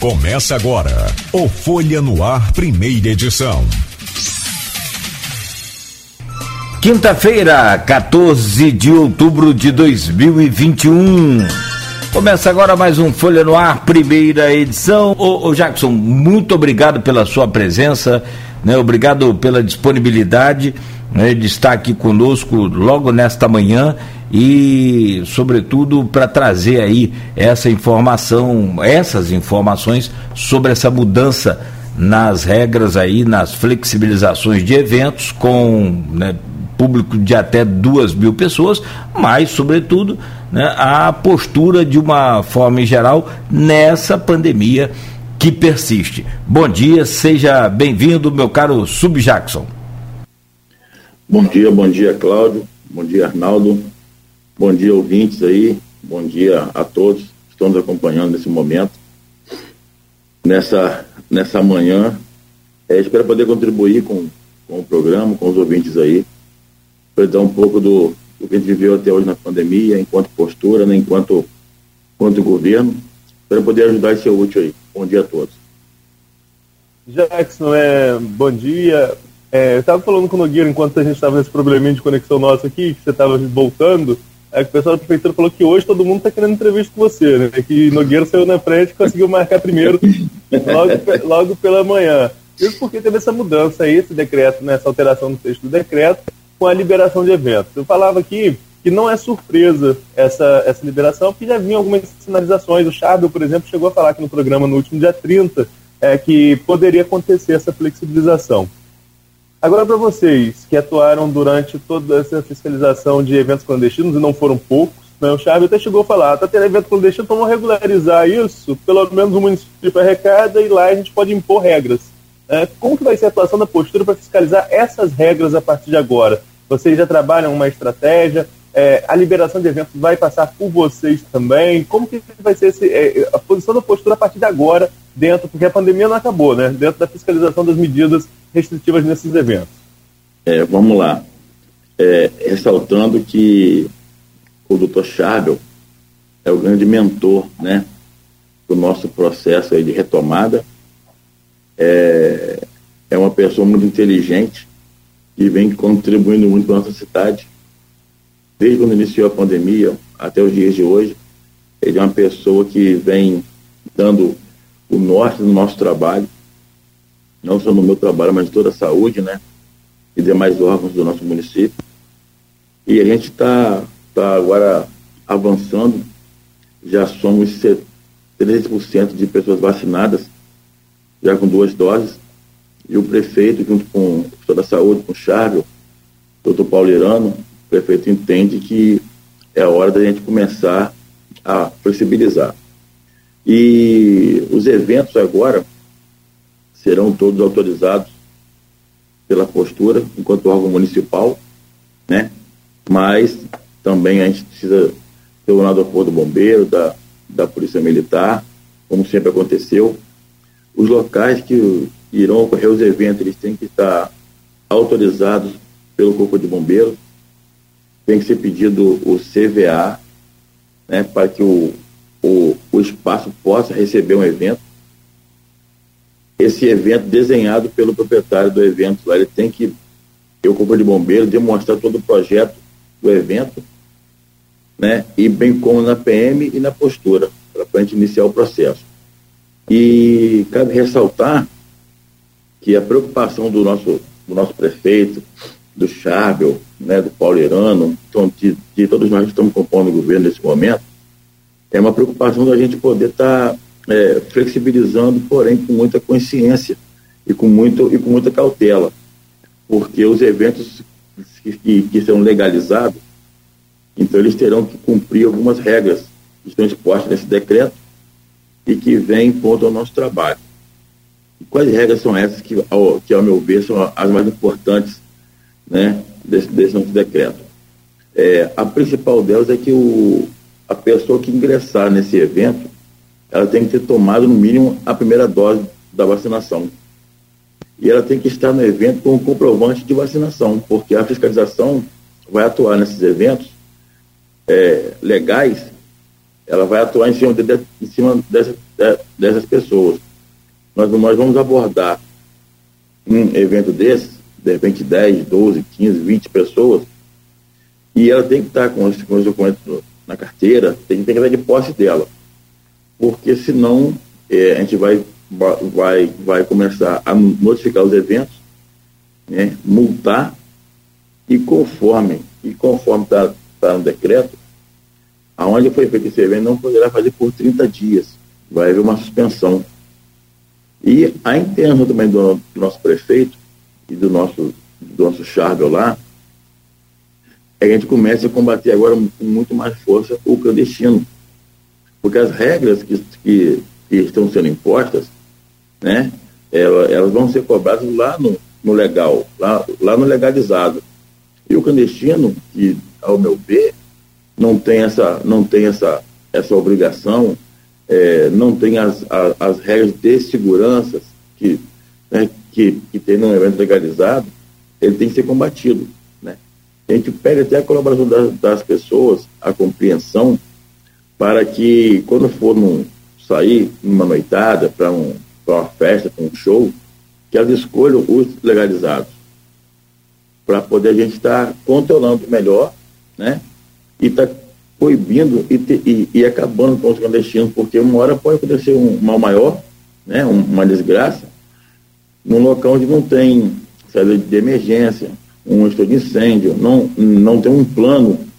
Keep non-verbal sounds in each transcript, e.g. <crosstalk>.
Começa agora o Folha no Ar, primeira edição. Quinta-feira, 14 de outubro de 2021. Começa agora mais um Folha no Ar, primeira edição. Ô, ô Jackson, muito obrigado pela sua presença, né? Obrigado pela disponibilidade né, de estar aqui conosco logo nesta manhã e, sobretudo, para trazer aí essa informação, essas informações sobre essa mudança nas regras aí, nas flexibilizações de eventos com né, público de até duas mil pessoas, mas, sobretudo, né, a postura de uma forma em geral nessa pandemia que persiste. Bom dia, seja bem-vindo, meu caro Sub Jackson. Bom dia, bom dia, Cláudio. Bom dia, Arnaldo. Bom dia, ouvintes aí. Bom dia a todos que estão nos acompanhando nesse momento. Nessa, nessa manhã, é, espero poder contribuir com, com o programa, com os ouvintes aí, para dar um pouco do, do que a gente viveu até hoje na pandemia, enquanto postura, né, enquanto, enquanto governo, para poder ajudar e ser útil aí. Bom dia a todos. Jackson, é, bom dia. É, eu estava falando com o Nogueira enquanto a gente estava nesse probleminha de conexão nosso aqui, que você estava voltando. Que o pessoal da prefeitura falou que hoje todo mundo está querendo entrevista com você, né? Que Nogueira saiu na frente e conseguiu marcar primeiro, logo, logo pela manhã. Isso porque teve essa mudança aí, esse decreto, né, essa alteração no texto do decreto, com a liberação de eventos. Eu falava aqui que não é surpresa essa, essa liberação, porque já vinha algumas sinalizações. O Charbel, por exemplo, chegou a falar aqui no programa no último dia 30 é, que poderia acontecer essa flexibilização. Agora, para vocês que atuaram durante toda essa fiscalização de eventos clandestinos, e não foram poucos, né, o Chave até chegou a falar, está tendo evento clandestino, então vamos regularizar isso, pelo menos o município arrecada, e lá a gente pode impor regras. É, como que vai ser a atuação da postura para fiscalizar essas regras a partir de agora? Vocês já trabalham uma estratégia? É, a liberação de eventos vai passar por vocês também? Como que vai ser esse, é, a posição da postura a partir de agora, dentro, porque a pandemia não acabou, né? Dentro da fiscalização das medidas restritivas nesses eventos? É, vamos lá. É, ressaltando que o Dr. Charbel é o grande mentor, né, do nosso processo de retomada. É, é uma pessoa muito inteligente e vem contribuindo muito para a nossa cidade. Desde quando iniciou a pandemia até os dias de hoje, ele é uma pessoa que vem dando o norte do nosso trabalho não só no meu trabalho, mas toda a saúde, né? E demais órgãos do nosso município. E a gente está tá agora avançando, já somos 13% de pessoas vacinadas, já com duas doses. E o prefeito, junto com o professor da saúde, com o Charles, doutor Paulo Irano, o prefeito entende que é a hora da gente começar a flexibilizar. E os eventos agora, serão todos autorizados pela postura, enquanto órgão municipal, né? Mas também a gente precisa ter o lado do bombeiro, da, da polícia militar, como sempre aconteceu. Os locais que irão ocorrer os eventos, eles têm que estar autorizados pelo Corpo de Bombeiros, tem que ser pedido o CVA, né, para que o, o, o espaço possa receber um evento esse evento desenhado pelo proprietário do evento. Lá ele tem que, eu como de bombeiro, demonstrar todo o projeto do evento, né? E bem como na PM e na postura, para a gente iniciar o processo. E cabe ressaltar que a preocupação do nosso, do nosso prefeito, do Charbel, né, do Paulo Irano, então, de, de todos nós que estamos compondo o governo nesse momento, é uma preocupação da gente poder estar tá é, flexibilizando, porém com muita consciência e com, muito, e com muita cautela, porque os eventos que, que, serão legalizados, então eles terão que cumprir algumas regras que estão expostas nesse decreto e que vêm contra o nosso trabalho. E quais regras são essas que, ao, que, ao meu ver, são as mais importantes né, desse, desse nosso decreto? É, a principal delas é que o, a pessoa que ingressar nesse evento, ela tem que ter tomado, no mínimo, a primeira dose da vacinação. E ela tem que estar no evento com o comprovante de vacinação, porque a fiscalização vai atuar nesses eventos é, legais ela vai atuar em cima, de, em cima dessa, de, dessas pessoas. Nós, nós vamos abordar um evento desse, de repente 10, 12, 15, 20 pessoas, e ela tem que estar com os, com os documentos na carteira, tem, tem que estar de posse dela. Porque senão é, a gente vai, vai, vai começar a notificar os eventos, né, multar, e conforme, e conforme está tá no decreto, aonde foi feito esse evento não poderá fazer por 30 dias. Vai haver uma suspensão. E a intenção também do, do nosso prefeito e do nosso, do nosso Charbel lá, é que a gente comece a combater agora com muito mais força o clandestino. Porque as regras que, que, que estão sendo impostas, né, elas, elas, vão ser cobradas lá no, no legal, lá, lá no legalizado. E o clandestino, que, ao meu ver, não tem essa, não tem essa, essa obrigação, é, não tem as, as, as, regras de segurança que, né, que, que tem num evento legalizado, ele tem que ser combatido. Né? A gente pede até a colaboração das, das pessoas, a compreensão, para que quando for num, sair numa noitada, para um, uma festa, para um show, que elas escolham os legalizados, para poder a gente estar tá controlando melhor, né? E estar tá proibindo e, te, e, e, acabando com os clandestinos, porque uma hora pode acontecer um mal maior, né? Um, uma desgraça, num local onde não tem saída de emergência, um estudo de incêndio, não, não tem um plano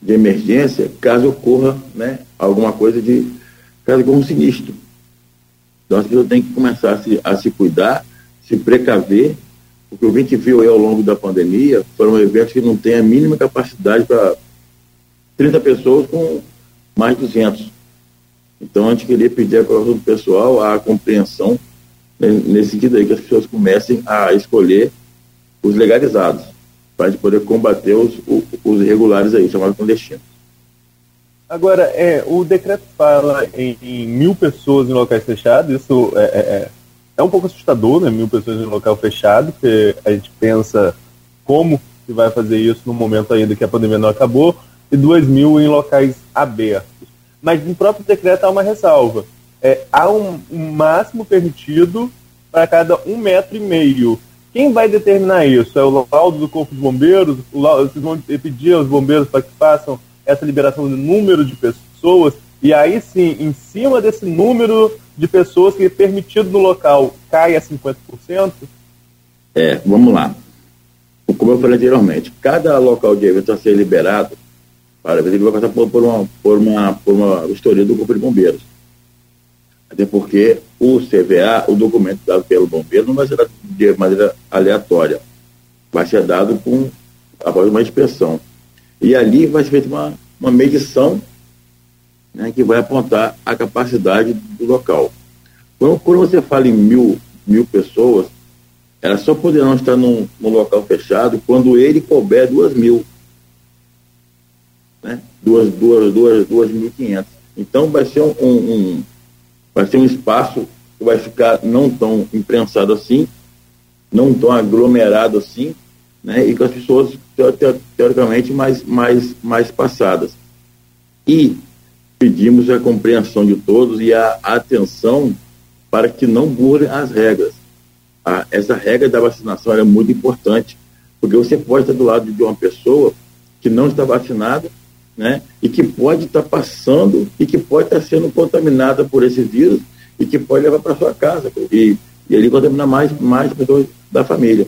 de emergência caso ocorra né, alguma coisa de caso ocorra um sinistro. Então as pessoas têm que começar a se, a se cuidar, se precaver, porque o que a gente viu aí ao longo da pandemia foram eventos que não têm a mínima capacidade para 30 pessoas com mais de 200. Então a gente queria pedir a colaboração do pessoal, a compreensão né, nesse sentido aí, que as pessoas comecem a escolher os legalizados, para poder combater os, os irregulares aí, chamados clandestinos. Agora, é, o decreto fala em, em, mil pessoas em locais fechados, isso é, é, é, é um pouco assustador, né? Mil pessoas em local fechado, porque a gente pensa como que vai fazer isso no momento ainda que a pandemia não acabou, e duas mil em locais abertos. Mas no próprio decreto há uma ressalva. É, há um, um máximo permitido para cada um metro e meio. Quem vai determinar isso? É o laudo do Corpo de Bombeiros? Laudo, vocês vão pedir aos bombeiros para que façam essa liberação de número de pessoas, e aí sim, em cima desse número de pessoas que é permitido no local cai a 50%? É, vamos lá. Como eu falei anteriormente, cada local de evento a ser liberado, para ele vai passar por, por, uma, por, uma, por uma vistoria do Corpo de Bombeiros. Até porque o CVA, o documento dado pelo bombeiro, não vai ser de maneira aleatória. Vai ser dado com, após uma inspeção. E ali vai ser feita uma, uma medição né, que vai apontar a capacidade do local. Quando, quando você fala em mil, mil pessoas, elas só poderão estar num, num local fechado quando ele couber duas mil. Né? Duas, duas, duas, duas mil e quinhentos. Então vai ser um, um, vai ser um espaço que vai ficar não tão imprensado assim, não tão aglomerado assim, né, e com as pessoas teoricamente mais, mais, mais passadas. E pedimos a compreensão de todos e a atenção para que não burlem as regras. A, essa regra da vacinação é muito importante, porque você pode estar do lado de uma pessoa que não está vacinada, né, e que pode estar passando e que pode estar sendo contaminada por esse vírus e que pode levar para sua casa e, e ali contaminar mais, mais pessoas da família.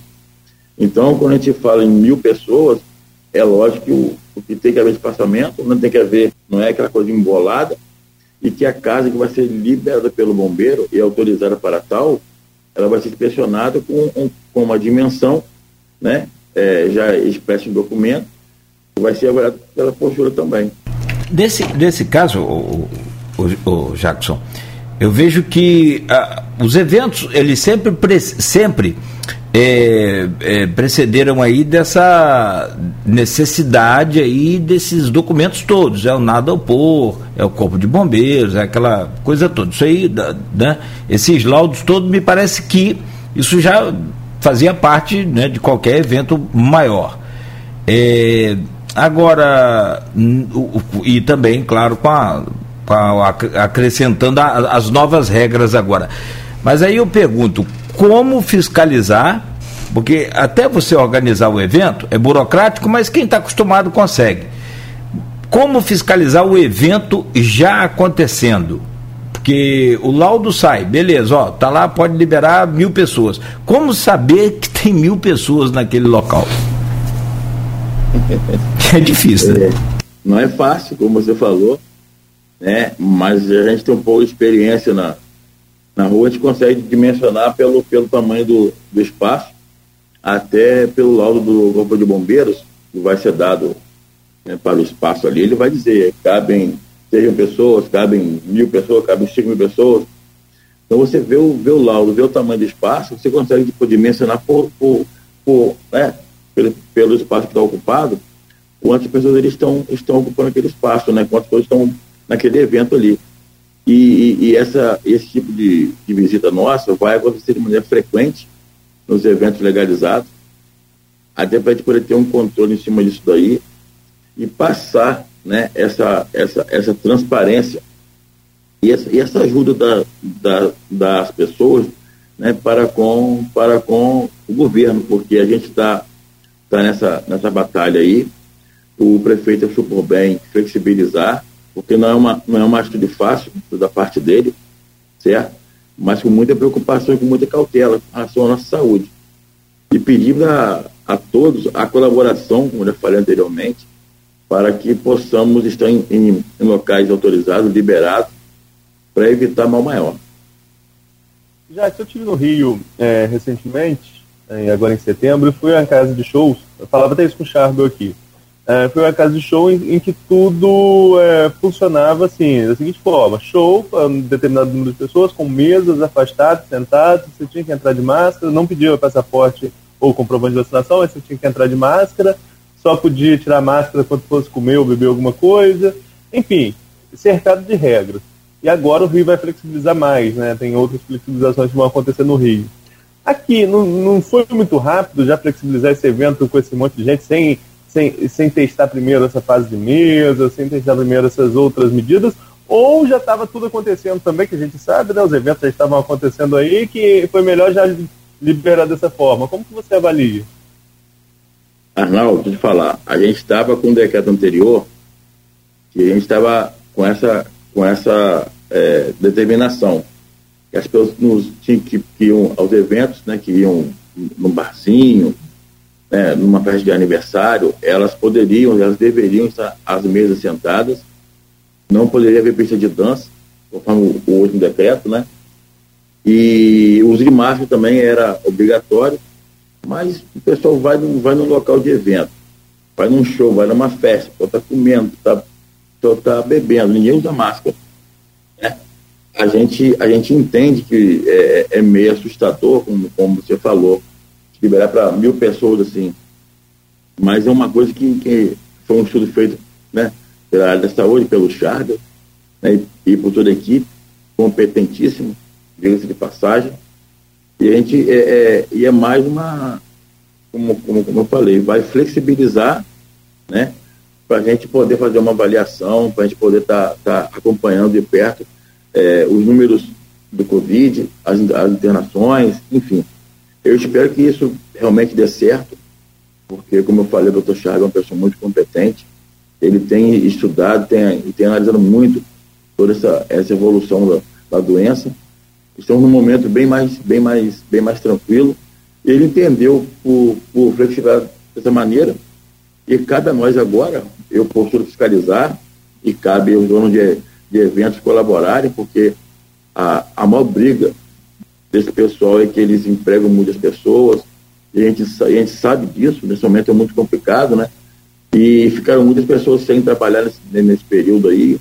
Então, quando a gente fala em mil pessoas, é lógico que o, que tem que haver espaçamento, não tem que haver, não é aquela coisa embolada, e que a casa que vai ser liberada pelo bombeiro e autorizada para tal, ela vai ser inspecionada com, com uma dimensão, né, é, já expressa em documento, vai ser avaliada pela postura também. Nesse, nesse caso, o, o, o Jackson, eu vejo que ah, os eventos, eles sempre, sempre é, é, precederam aí dessa necessidade aí desses documentos todos, é o nada opor, é o corpo de bombeiros, é aquela coisa toda. Isso aí, né, esses laudos todos, me parece que isso já fazia parte né, de qualquer evento maior. É, agora, e também, claro, com a acrescentando a, as novas regras agora. Mas aí eu pergunto, como fiscalizar? Porque até você organizar o evento é burocrático, mas quem está acostumado consegue. Como fiscalizar o evento já acontecendo? Porque o laudo sai, beleza, ó, tá lá, pode liberar mil pessoas. Como saber que tem mil pessoas naquele local? <laughs> É difícil, né? É, não é fácil, como você falou, né? Mas a gente tem um pouco de experiência na, na rua, a gente consegue dimensionar pelo, pelo tamanho do, do espaço, até pelo laudo do Corpo de Bombeiros, que vai ser dado né, para o espaço ali, ele vai dizer, cabem sejam pessoas, cabem mil pessoas, cabem cinco mil pessoas. Então você vê o, vê o laudo, vê o tamanho do espaço, você consegue tipo, dimensionar por, por, por né, pelo, pelo espaço que está ocupado, quantas pessoas eles estão, estão ocupando aquele espaço, né, quantas pessoas estão naquele evento ali. E, e, e essa, esse tipo de, de visita nossa vai acontecer de maneira frequente nos eventos legalizados, até para a gente poder ter um controle em cima disso daí e passar né, essa, essa, essa transparência e essa, e essa ajuda da, da, das pessoas né, para, com, para com o governo, porque a gente está tá nessa, nessa batalha aí. O prefeito achou por bem flexibilizar, porque não é uma, não é uma atitude fácil da parte dele, certo? Mas com muita preocupação e com muita cautela com relação à nossa saúde. E pedir a, a todos a colaboração, como já falei anteriormente, para que possamos estar em, em, em locais autorizados, liberados, para evitar mal maior. Já eu estive no Rio é, recentemente, é, agora em setembro, fui a casa de shows, eu falava até isso com o Charbel aqui, é, foi uma casa de show em, em que tudo é, funcionava assim, da seguinte forma, show para um determinado número de pessoas, com mesas afastadas, sentadas, você tinha que entrar de máscara, não pedia passaporte ou comprovante de vacinação, mas você tinha que entrar de máscara, só podia tirar máscara quando fosse comer ou beber alguma coisa, enfim, cercado de regras. E agora o Rio vai flexibilizar mais, né? Tem outras flexibilizações que vão acontecer no Rio. Aqui não, não foi muito rápido já flexibilizar esse evento com esse monte de gente sem, sem, sem testar primeiro essa fase de mesa, sem testar primeiro essas outras medidas, ou já estava tudo acontecendo também, que a gente sabe, né? Os eventos já estavam acontecendo aí, que foi melhor já liberar dessa forma. Como que você avalia? Arnaldo, deixa eu te falar, a gente estava com o decreto anterior, que a gente estava com essa, com essa é, determinação. As pessoas nos, tinham, que, que iam aos eventos, né, que iam num barzinho, né, numa festa de aniversário, elas poderiam, elas deveriam estar às mesas sentadas, não poderia haver pista de dança, conforme o, o último decreto, né? E o uso máscara também era obrigatório, mas o pessoal vai, vai no local de evento, vai num show, vai numa festa, o está comendo, está tá bebendo, ninguém usa máscara. A, gente, a gente entende que é, é meio assustador, como, como você falou, liberar para mil pessoas assim. Mas é uma coisa que, que foi um estudo feito né, pela área da saúde, pelo Charles, né, e, e por toda a equipe, competentíssimo, diga-se de passagem e a gente é, é, e é mais uma, como, como, como eu falei, vai flexibilizar, né? Para a gente poder fazer uma avaliação, para a gente poder estar tá, tá acompanhando de perto é, os números do Covid, as, as internações, enfim. Eu espero que isso realmente dê certo, porque, como eu falei, o doutor Charles é uma pessoa muito competente, ele tem estudado, tem, tem analisado muito toda essa, essa evolução da, da doença, estamos num momento bem mais, bem mais, bem mais tranquilo. Ele entendeu por, por flexibilizar dessa maneira e cabe a nós agora, eu posso fiscalizar e cabe aos donos de, de eventos colaborarem, porque a, a maior briga desse pessoal é que eles empregam muitas pessoas, e a gente, a gente sabe disso, nesse momento é muito complicado, né? E ficaram muitas pessoas sem trabalhar nesse, nesse período aí,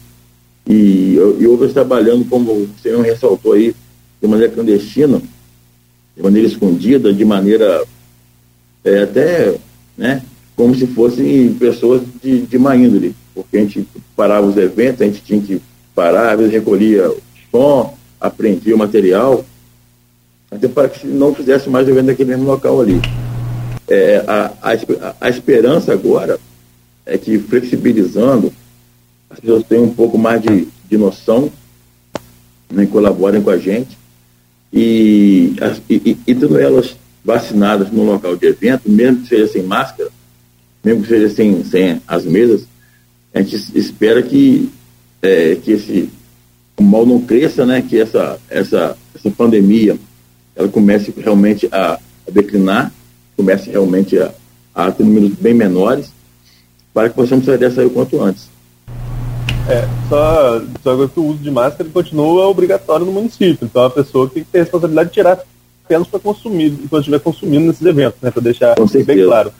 e, e outras trabalhando, como o senhor ressaltou aí, de maneira clandestina, de maneira escondida, de maneira é, até, né, como se fossem pessoas de, de má índole, porque a gente parava os eventos, a gente tinha que parar, às vezes recolhia o som, aprendia o material, até para que não fizesse mais evento naquele mesmo local ali. É, a, a, a esperança agora é que flexibilizando, as pessoas tenham um pouco mais de, de noção, né, colaborem com a gente. E, e, e tendo elas vacinadas no local de evento, mesmo que seja sem máscara, mesmo que seja sem, sem as mesas, a gente espera que, é, que esse mal não cresça, né? Que essa, essa, essa pandemia ela comece realmente a, a declinar, comece realmente a, a ter números bem menores, para que possamos sair dessa aí o quanto antes. É, só, só que o uso de máscara continua obrigatório no município. Então a pessoa tem que ter a responsabilidade de tirar apenas para consumir, enquanto estiver consumindo nesses eventos, né? Para deixar bem claro.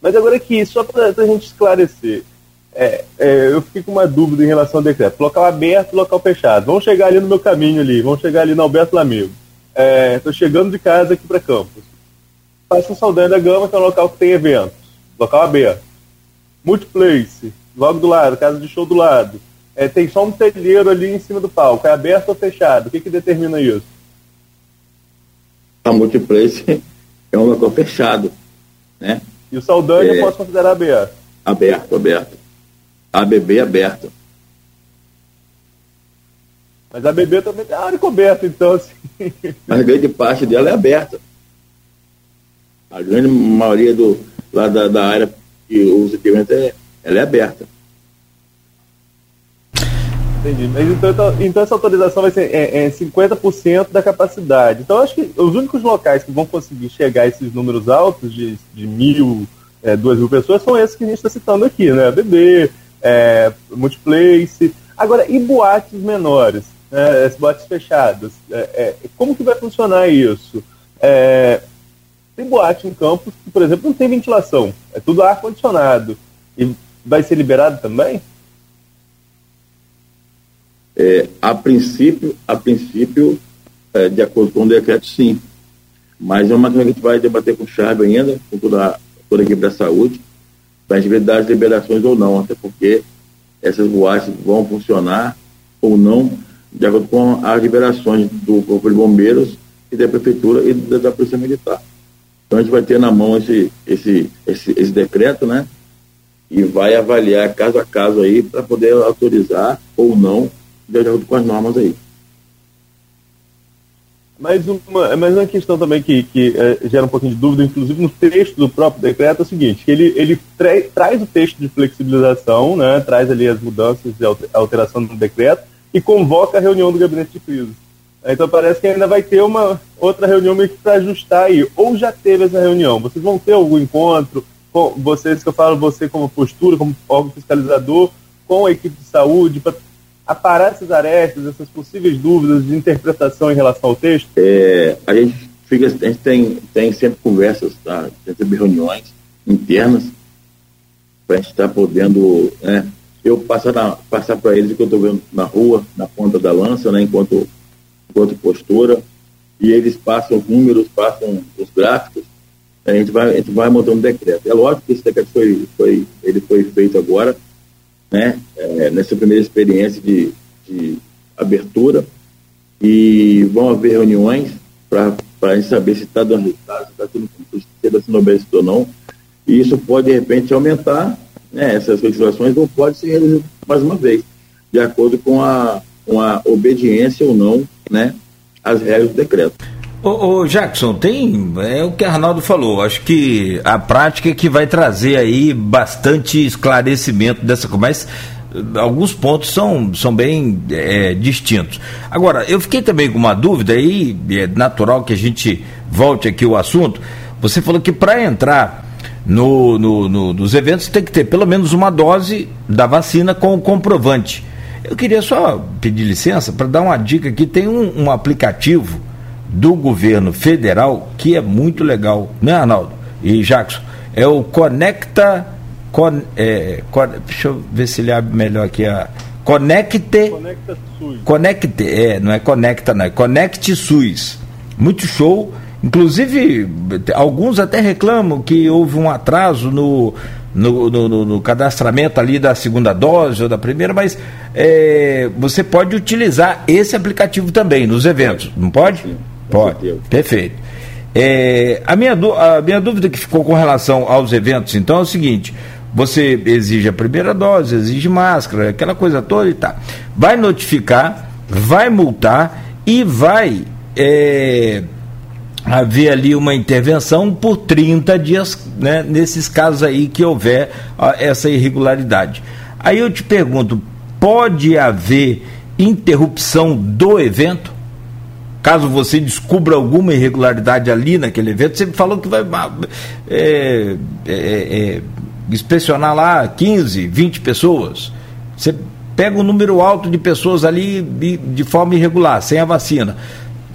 Mas agora aqui, só para a gente esclarecer, é, é, eu fiquei com uma dúvida em relação ao decreto. Local aberto, local fechado. Vamos chegar ali no meu caminho ali, vamos chegar ali no Alberto Lamego. Estou é, chegando de casa aqui para Campos. Faço um Saldanha da Gama, que é um local que tem eventos. Local aberto. Multiplace, logo do lado, casa de show do lado. É, tem só um telheiro ali em cima do palco. É aberto ou fechado? O que, que determina isso? A Multiplace é um local fechado. Né? E o Saldanha é... posso considerar aberto? Aberto, aberto. A ABB aberta. Mas a BB também tem área coberta, então assim. <laughs> Mas a grande parte dela é aberta. A grande maioria do, lá da, da área que usa equipamento é, ela é aberta. Entendi. Mas então, então, então essa autorização vai ser é, é 50% da capacidade. Então acho que os únicos locais que vão conseguir chegar a esses números altos de, de mil, é, duas mil pessoas são esses que a gente está citando aqui, né? A BB, é, multiplace. Agora, e boates menores? Né, boates fechadas? É, é, como que vai funcionar isso? É, tem boate em campos que, por exemplo, não tem ventilação, é tudo ar-condicionado. E vai ser liberado também? É, a princípio, a princípio é, de acordo com o decreto, sim. Mas é uma coisa que a gente vai debater com o Charme ainda, com toda, toda a equipe da saúde, para a gente ver das liberações ou não, até porque essas boates vão funcionar ou não de acordo com as liberações do Corpo de Bombeiros e da Prefeitura e da, da Polícia Militar. Então a gente vai ter na mão esse, esse, esse, esse decreto, né? E vai avaliar caso a caso aí para poder autorizar ou não de acordo com as normas aí. Mas uma, mas uma questão também que, que é, gera um pouquinho de dúvida, inclusive no texto do próprio decreto, é o seguinte, que ele, ele tra traz o texto de flexibilização, né, traz ali as mudanças e alteração do decreto e convoca a reunião do gabinete de crise. Então parece que ainda vai ter uma outra reunião meio que para ajustar aí. Ou já teve essa reunião? Vocês vão ter algum encontro com vocês que eu falo, você como postura, como órgão fiscalizador, com a equipe de saúde, para aparar essas arestas, essas possíveis dúvidas de interpretação em relação ao texto? É, a gente fica, a gente tem, tem sempre conversas, tá? sempre reuniões internas para a gente estar tá podendo, né, eu passar, passar para eles o que eu estou vendo na rua, na ponta da lança, né, enquanto, enquanto postura, e eles passam os números, passam os gráficos, a gente vai, a gente vai montando um decreto. É lógico que esse decreto foi, foi, ele foi feito agora, né, é, nessa primeira experiência de, de abertura e vão haver reuniões para a gente saber se está dando resultado, se está sendo se está sendo obedecido ou não. E isso pode, de repente, aumentar né, essas legislações ou pode ser mais uma vez, de acordo com a, com a obediência ou não né, às regras do decreto. Ô, ô, Jackson, tem. É o que Arnaldo falou. Acho que a prática é que vai trazer aí bastante esclarecimento dessa coisa. Mas eh, alguns pontos são, são bem é, distintos. Agora, eu fiquei também com uma dúvida aí, é natural que a gente volte aqui o assunto. Você falou que para entrar no, no, no, nos eventos tem que ter pelo menos uma dose da vacina com o comprovante. Eu queria só pedir licença para dar uma dica aqui. Tem um, um aplicativo do governo federal que é muito legal, né, Arnaldo? E Jackson, é o Conecta. Con, é, con, deixa eu ver se ele abre melhor aqui a. Conecte. Conecta SUS. Conecte, é, não é Conecta, não, é Conecte SUS. Muito show. Inclusive, alguns até reclamam que houve um atraso no, no, no, no, cadastramento ali da segunda dose ou da primeira, mas é, você pode utilizar esse aplicativo também nos eventos, não pode? Sim. Pode. Perfeito. É, a, minha, a minha dúvida que ficou com relação aos eventos, então, é o seguinte: você exige a primeira dose, exige máscara, aquela coisa toda e tá. Vai notificar, vai multar e vai é, haver ali uma intervenção por 30 dias, né, nesses casos aí que houver essa irregularidade. Aí eu te pergunto, pode haver interrupção do evento? Caso você descubra alguma irregularidade ali naquele evento, você falou que vai é, é, é, inspecionar lá 15, 20 pessoas. Você pega um número alto de pessoas ali de, de forma irregular, sem a vacina.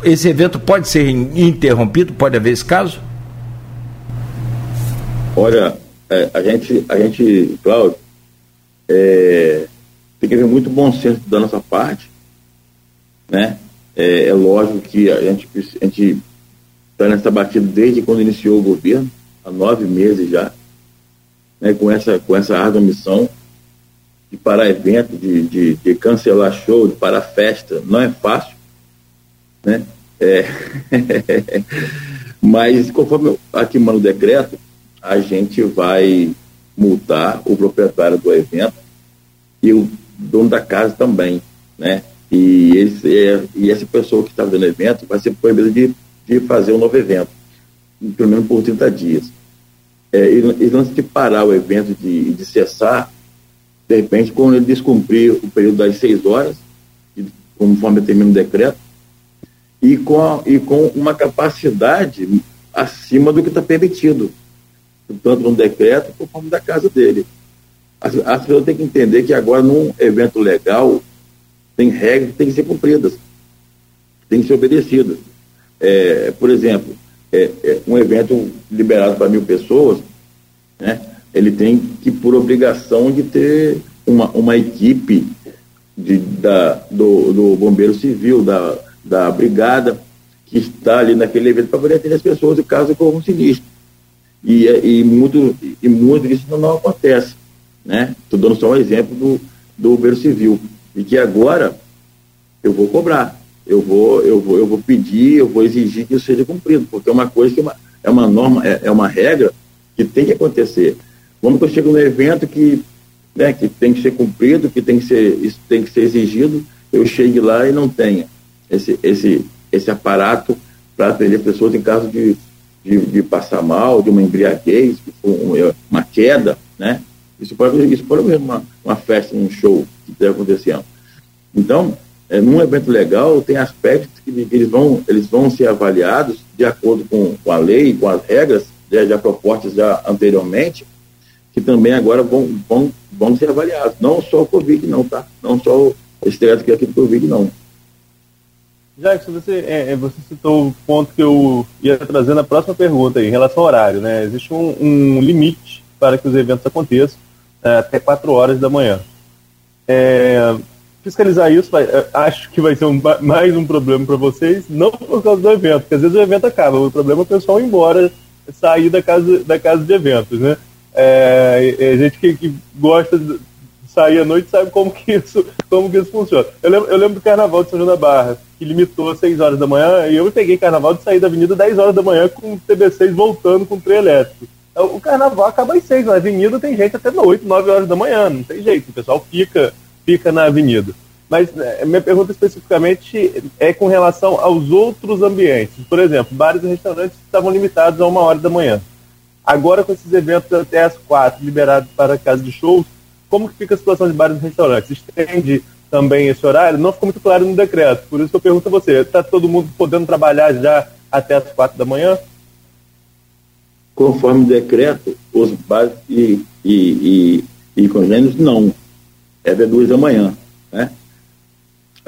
Esse evento pode ser interrompido? Pode haver esse caso? Olha, é, a gente, a gente, Cláudio, é, tem que haver muito bom senso da nossa parte, né? É, é lógico que a gente a está nessa batida desde quando iniciou o governo, há nove meses já, né? Com essa com essa árdua missão de parar evento, de, de, de cancelar show, de parar festa, não é fácil, né? É, <laughs> mas conforme aqui manda o decreto, a gente vai multar o proprietário do evento e o dono da casa também, né? E, esse, é, e essa pessoa que está fazendo evento vai ser proibida de, de fazer um novo evento, pelo menos por 30 dias. É, antes de parar o evento, de, de cessar, de repente, quando ele descumprir o período das seis horas, conforme determina o decreto, e com, a, e com uma capacidade acima do que está permitido, tanto no decreto como da casa dele. As, as pessoas têm que entender que agora, num evento legal, tem regras que têm que ser cumpridas, têm que ser obedecidas. É, por exemplo, é, é um evento liberado para mil pessoas, né, ele tem que, por obrigação, de ter uma, uma equipe de, da, do, do bombeiro civil, da, da brigada que está ali naquele evento para poder atender as pessoas em caso ocorra um sinistro. E, e, muito, e muito disso não, não acontece. Né? Estou dando só um exemplo do, do bombeiro civil. E que agora eu vou cobrar, eu vou, eu vou, eu vou pedir, eu vou exigir que isso seja cumprido, porque é uma coisa que é uma, é uma norma, é, é uma regra que tem que acontecer. Vamos que eu chego no evento que, né, que tem que ser cumprido, que tem que ser, isso tem que ser exigido, eu chegue lá e não tenha esse, esse, esse aparato para atender pessoas em caso de, de, de, passar mal, de uma embriaguez, uma queda, né? Isso pode, isso pode ser uma, uma festa, um show esteja acontecendo. Então, é, num evento legal, tem aspectos que, que, eles, vão, eles vão ser avaliados de acordo com, com a lei, com as regras já, já propostas já anteriormente, que também agora vão, vão, vão ser avaliados. Não só o Covid, não, tá? Não só o estresse que é aqui do Covid, não. Jackson, você, é, é, você citou o ponto que eu ia trazer na próxima pergunta aí, em relação ao horário, né? Existe um, um limite para que os eventos aconteçam é, até 4 horas da manhã. É, fiscalizar isso, vai, é, acho que vai ser um, mais um problema para vocês, não por causa do evento, porque às vezes o evento acaba, o problema é o pessoal ir embora, sair da casa, da casa de eventos, né? É, é gente que, que gosta de sair à noite sabe como que isso, como que isso funciona. Eu lembro, eu lembro do carnaval de São João da Barra que limitou a 6 horas da manhã, e eu peguei carnaval de sair da avenida 10 horas da manhã com o TB6 voltando com o trem elétrico. Então, o carnaval acaba às 6, na avenida tem gente até 8, 9 horas da manhã, não tem jeito, o pessoal fica, fica na avenida. Mas é, minha pergunta especificamente é com relação aos outros ambientes. Por exemplo, bares e restaurantes estavam limitados a uma hora da manhã. Agora, com esses eventos até as quatro, liberados para casa de shows, como que fica a situação de bares e restaurantes? Estende também esse horário, não ficou muito claro no decreto. Por isso que eu pergunto a você, está todo mundo podendo trabalhar já até as quatro da manhã? Conforme decreto, os bares e, e, e, e congêneros, não. É até duas da manhã. Né?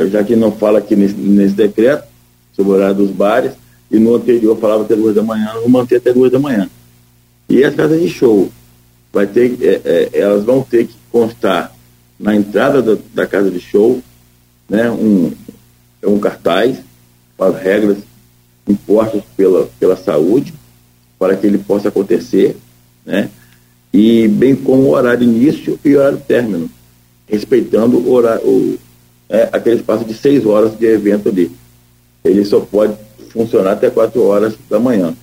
Já que não fala aqui nesse, nesse decreto sobre o horário dos bares, e no anterior falava até duas da manhã, vou manter até duas da manhã. E as casas de show, vai ter, é, é, elas vão ter que constar na entrada da, da casa de show, né, um, é um cartaz com as regras impostas pela, pela saúde para que ele possa acontecer, né, e bem como o horário início e horário término, respeitando o horário, o, é, aquele espaço de seis horas de evento ali. Ele só pode funcionar até quatro horas da manhã.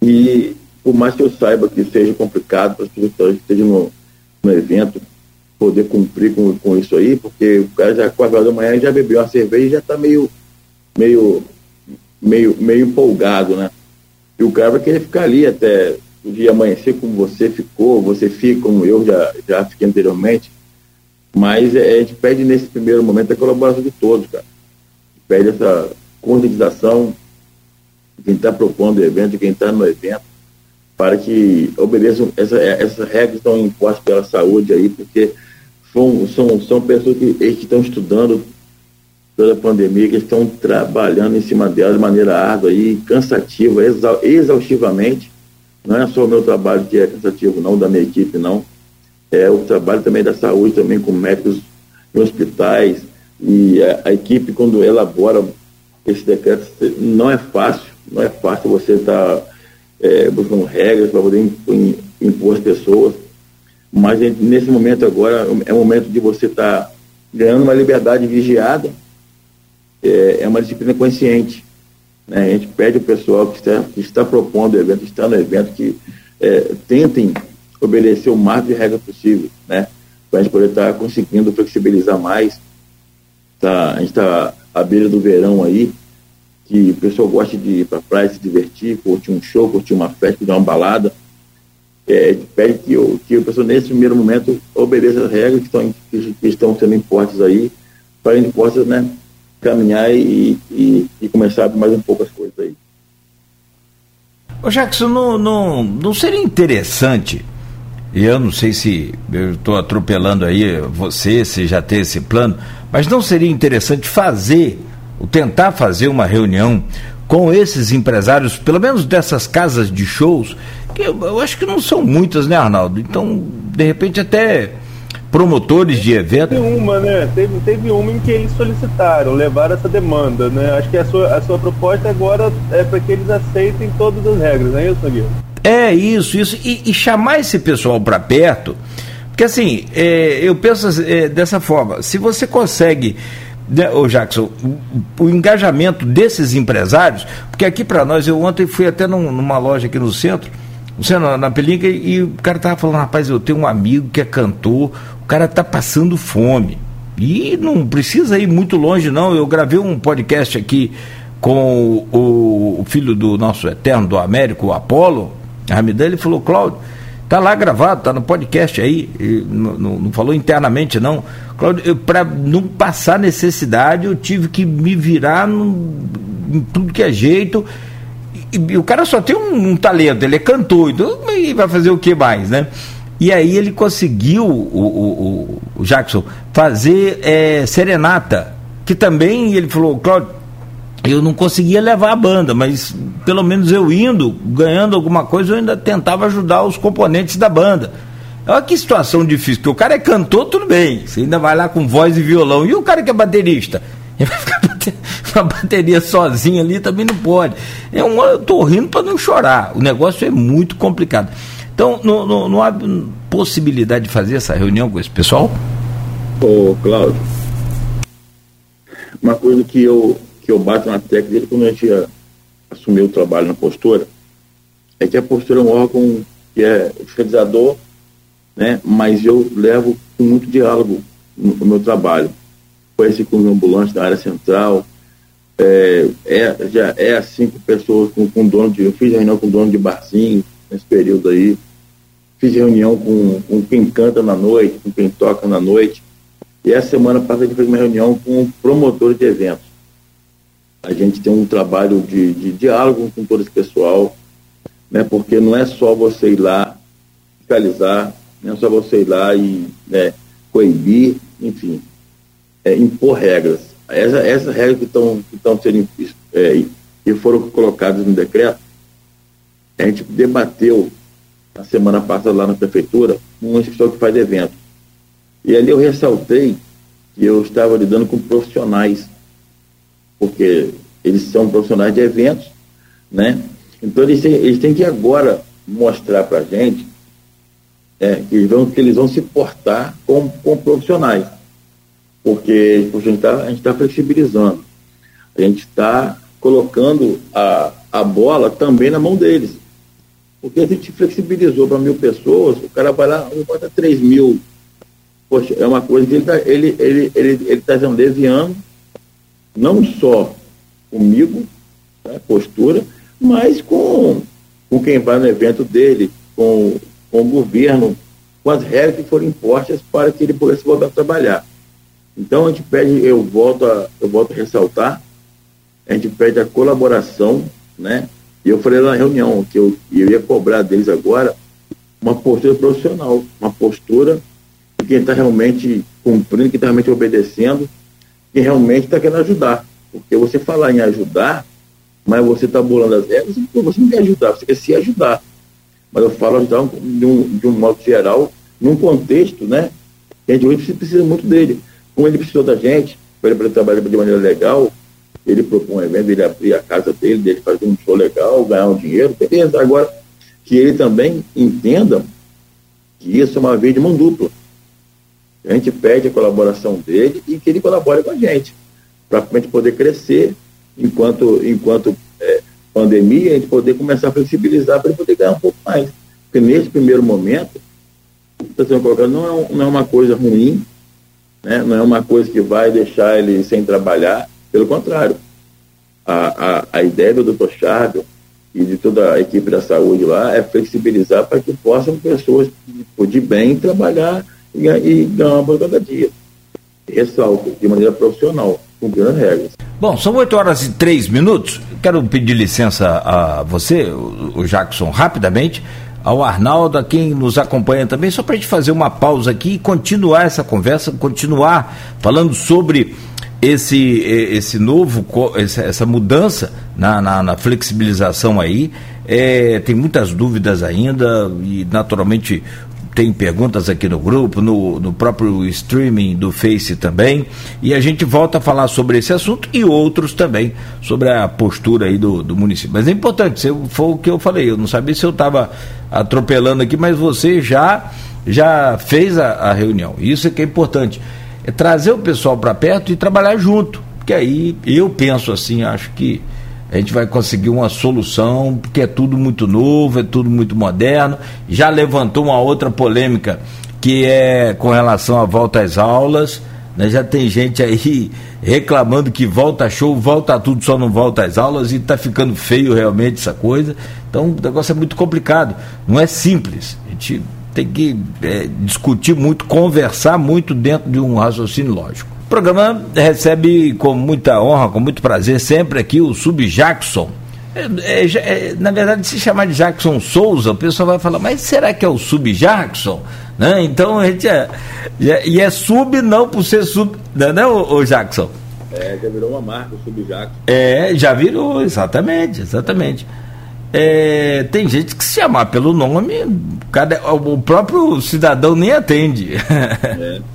E, por mais que eu saiba que seja complicado para as pessoas que estejam no, no evento poder cumprir com, com isso aí, porque o cara já quatro horas da manhã já bebeu uma cerveja e já está meio, meio, meio, meio empolgado, né? E o cara vai querer ficar ali até o dia amanhecer como você ficou, você fica como eu já, já fiquei anteriormente. Mas é, a gente pede nesse primeiro momento a colaboração de todos, cara. Pede essa conscientização quem está propondo o evento, quem está no evento, para que obedeçam essa, essas regras que estão impostas pela saúde aí, porque são, são, são pessoas que, que estão estudando toda a pandemia, que estão trabalhando em cima dela de maneira árdua e cansativa, exaustivamente. Não é só o meu trabalho que é cansativo, não, da minha equipe, não. É o trabalho também da saúde, também com médicos em hospitais. E a, a equipe, quando elabora esse decreto, não é fácil, não é fácil você estar tá, é, buscando regras para poder impor as pessoas. Mas nesse momento agora é o momento de você estar tá ganhando uma liberdade vigiada é, é uma disciplina consciente. Né? A gente pede ao pessoal que está, que está propondo o evento, está no evento, que é, tentem obedecer o máximo de regras possível, né? Para a gente poder estar tá conseguindo flexibilizar mais. Tá, a gente está à beira do verão aí, que o pessoal gosta de ir para a praia se divertir, curtir um show, curtir uma festa, dar uma balada. É, pede que, o, que o pessoal, nesse primeiro momento, obedeça as regras que estão, que, que estão sendo impostas aí, para a gente possa né, caminhar e, e, e começar mais um pouco as coisas aí. Ô Jackson, não, não, não seria interessante, e eu não sei se eu estou atropelando aí você, se já tem esse plano, mas não seria interessante fazer, ou tentar fazer uma reunião com esses empresários, pelo menos dessas casas de shows, que eu, eu acho que não são muitas, né, Arnaldo? Então, de repente, até promotores de evento. Teve uma, né? Teve, teve uma em que eles solicitaram, levaram essa demanda, né? Acho que a sua, a sua proposta agora é para que eles aceitem todas as regras, não é isso, Guilherme? É isso, isso. E, e chamar esse pessoal para perto, porque assim, é, eu penso é, dessa forma, se você consegue. Né, ô Jackson, o, o, engajamento desses empresários, porque aqui para nós, eu ontem fui até num, numa loja aqui no centro, você na, pelinca e o cara tava falando, rapaz, eu tenho um amigo que é cantor, cara está passando fome. E não precisa ir muito longe, não. Eu gravei um podcast aqui com o, o filho do nosso eterno, do Américo, o Apolo, Ramidã, ele falou, Cláudio, tá lá gravado, tá no podcast aí, não, não, não, falou internamente não. Cláudio, para não passar necessidade, eu tive que me virar no, em tudo que é jeito. E, o cara só tem um, um talento, ele é cantor, então e vai fazer o que mais, né? E aí ele conseguiu, o, o, o Jackson, fazer é, serenata, que também ele falou, Cláudio, eu não conseguia levar a banda, mas pelo menos eu indo, ganhando alguma coisa, eu ainda tentava ajudar os componentes da banda. Olha que situação difícil, porque o cara é cantor, tudo bem, você ainda vai lá com voz e violão, e o cara que é baterista? Vai ficar uma <laughs> bateria sozinho ali também não pode. É eu tô rindo para não chorar. O negócio é muito complicado. Então, não, não, não há possibilidade de fazer essa reunião com esse pessoal? Ô, Cláudio, uma coisa que eu, que eu bato na tecla dele quando a gente assumiu o trabalho na postura, é que a postura é um órgão que é fiscalizador, né, mas eu levo com muito diálogo no, no meu trabalho. Esse com o ambulante da área central, é, é, já é assim com pessoas, com, com dono de. Eu fiz reunião com dono de barzinho nesse período aí fiz reunião com, com quem canta na noite, com quem toca na noite. E essa semana passada a gente fez uma reunião com promotores de eventos. A gente tem um trabalho de, de diálogo com todo esse pessoal, né, porque não é só você ir lá fiscalizar, não é só você ir lá e né, coibir, enfim, é, impor regras. Essa, essas regras que estão que sendo é, que foram colocadas no decreto, a gente debateu na semana passada lá na prefeitura, uma instituição que faz evento. E ali eu ressaltei que eu estava lidando com profissionais, porque eles são profissionais de eventos, né? Então eles têm, eles têm que agora mostrar para a gente é, que, eles vão, que eles vão se portar com, com profissionais. Porque, porque a gente está tá flexibilizando. A gente está colocando a, a bola também na mão deles. Porque a gente flexibilizou para mil pessoas, o cara vai lá, bota 3 mil. Poxa, é uma coisa que ele está ele, ele, ele, ele tá desviando, não só comigo, né, postura, mas com, com quem vai no evento dele, com, com o governo, com as regras que foram impostas para que ele pudesse voltar a trabalhar. Então a gente pede, eu volto a, eu volto a ressaltar, a gente pede a colaboração, né? E eu falei na reunião que eu, eu ia cobrar deles agora uma postura profissional, uma postura de quem está realmente cumprindo, quem está realmente obedecendo, quem realmente está querendo ajudar. Porque você falar em ajudar, mas você está bolando as regras, você não quer ajudar, você quer se ajudar. Mas eu falo ajudar de um, de um modo geral, num contexto, né? Que a gente hoje precisa muito dele. Como ele precisou da gente, para ele trabalhar de maneira legal, ele propõe um evento, ele abrir a casa dele, dele fazer um show legal, ganhar um dinheiro, beleza. Agora, que ele também entenda que isso é uma vez de mão dupla. A gente pede a colaboração dele e que ele colabore com a gente, para a gente poder crescer enquanto, enquanto é, pandemia, a gente poder começar a flexibilizar para ele poder ganhar um pouco mais. Porque nesse primeiro momento, está sendo colocado, não é, não é uma coisa ruim, né? não é uma coisa que vai deixar ele sem trabalhar, pelo contrário. A, a, a ideia do Dr. Charbel e de toda a equipe da saúde lá é flexibilizar para que possam pessoas de bem trabalhar e, e ganhar uma por cada dia. Ressalto, de maneira profissional, cumprindo as regras. Bom, são 8 horas e 3 minutos. Quero pedir licença a você, o Jackson, rapidamente, ao Arnaldo, a quem nos acompanha também, só para a gente fazer uma pausa aqui e continuar essa conversa, continuar falando sobre esse, esse novo, essa mudança na, na, na flexibilização aí. É, tem muitas dúvidas ainda e naturalmente tem perguntas aqui no grupo, no, no próprio streaming do Face também. E a gente volta a falar sobre esse assunto e outros também, sobre a postura aí do, do município. Mas é importante, se foi o que eu falei, eu não sabia se eu estava atropelando aqui, mas você já, já fez a, a reunião. Isso é que é importante. É trazer o pessoal para perto e trabalhar junto. Porque aí eu penso assim, acho que a gente vai conseguir uma solução, porque é tudo muito novo, é tudo muito moderno. Já levantou uma outra polêmica que é com relação à volta às aulas. Né? Já tem gente aí <laughs> reclamando que volta show, volta tudo, só não volta às aulas, e está ficando feio realmente essa coisa. Então o negócio é muito complicado, não é simples. A gente tem que é, discutir muito, conversar muito dentro de um raciocínio lógico. O programa recebe com muita honra, com muito prazer, sempre aqui o Sub Jackson. É, é, é, na verdade, se chamar de Jackson Souza, o pessoal vai falar, mas será que é o Sub Jackson? Né? Então a gente é, é, E é sub não por ser sub. Não, não o, Jackson? É, já virou uma marca, o Sub Jackson. É, já virou, exatamente, exatamente. É, tem gente que se chamar pelo nome, cada, o próprio cidadão nem atende. É. <laughs>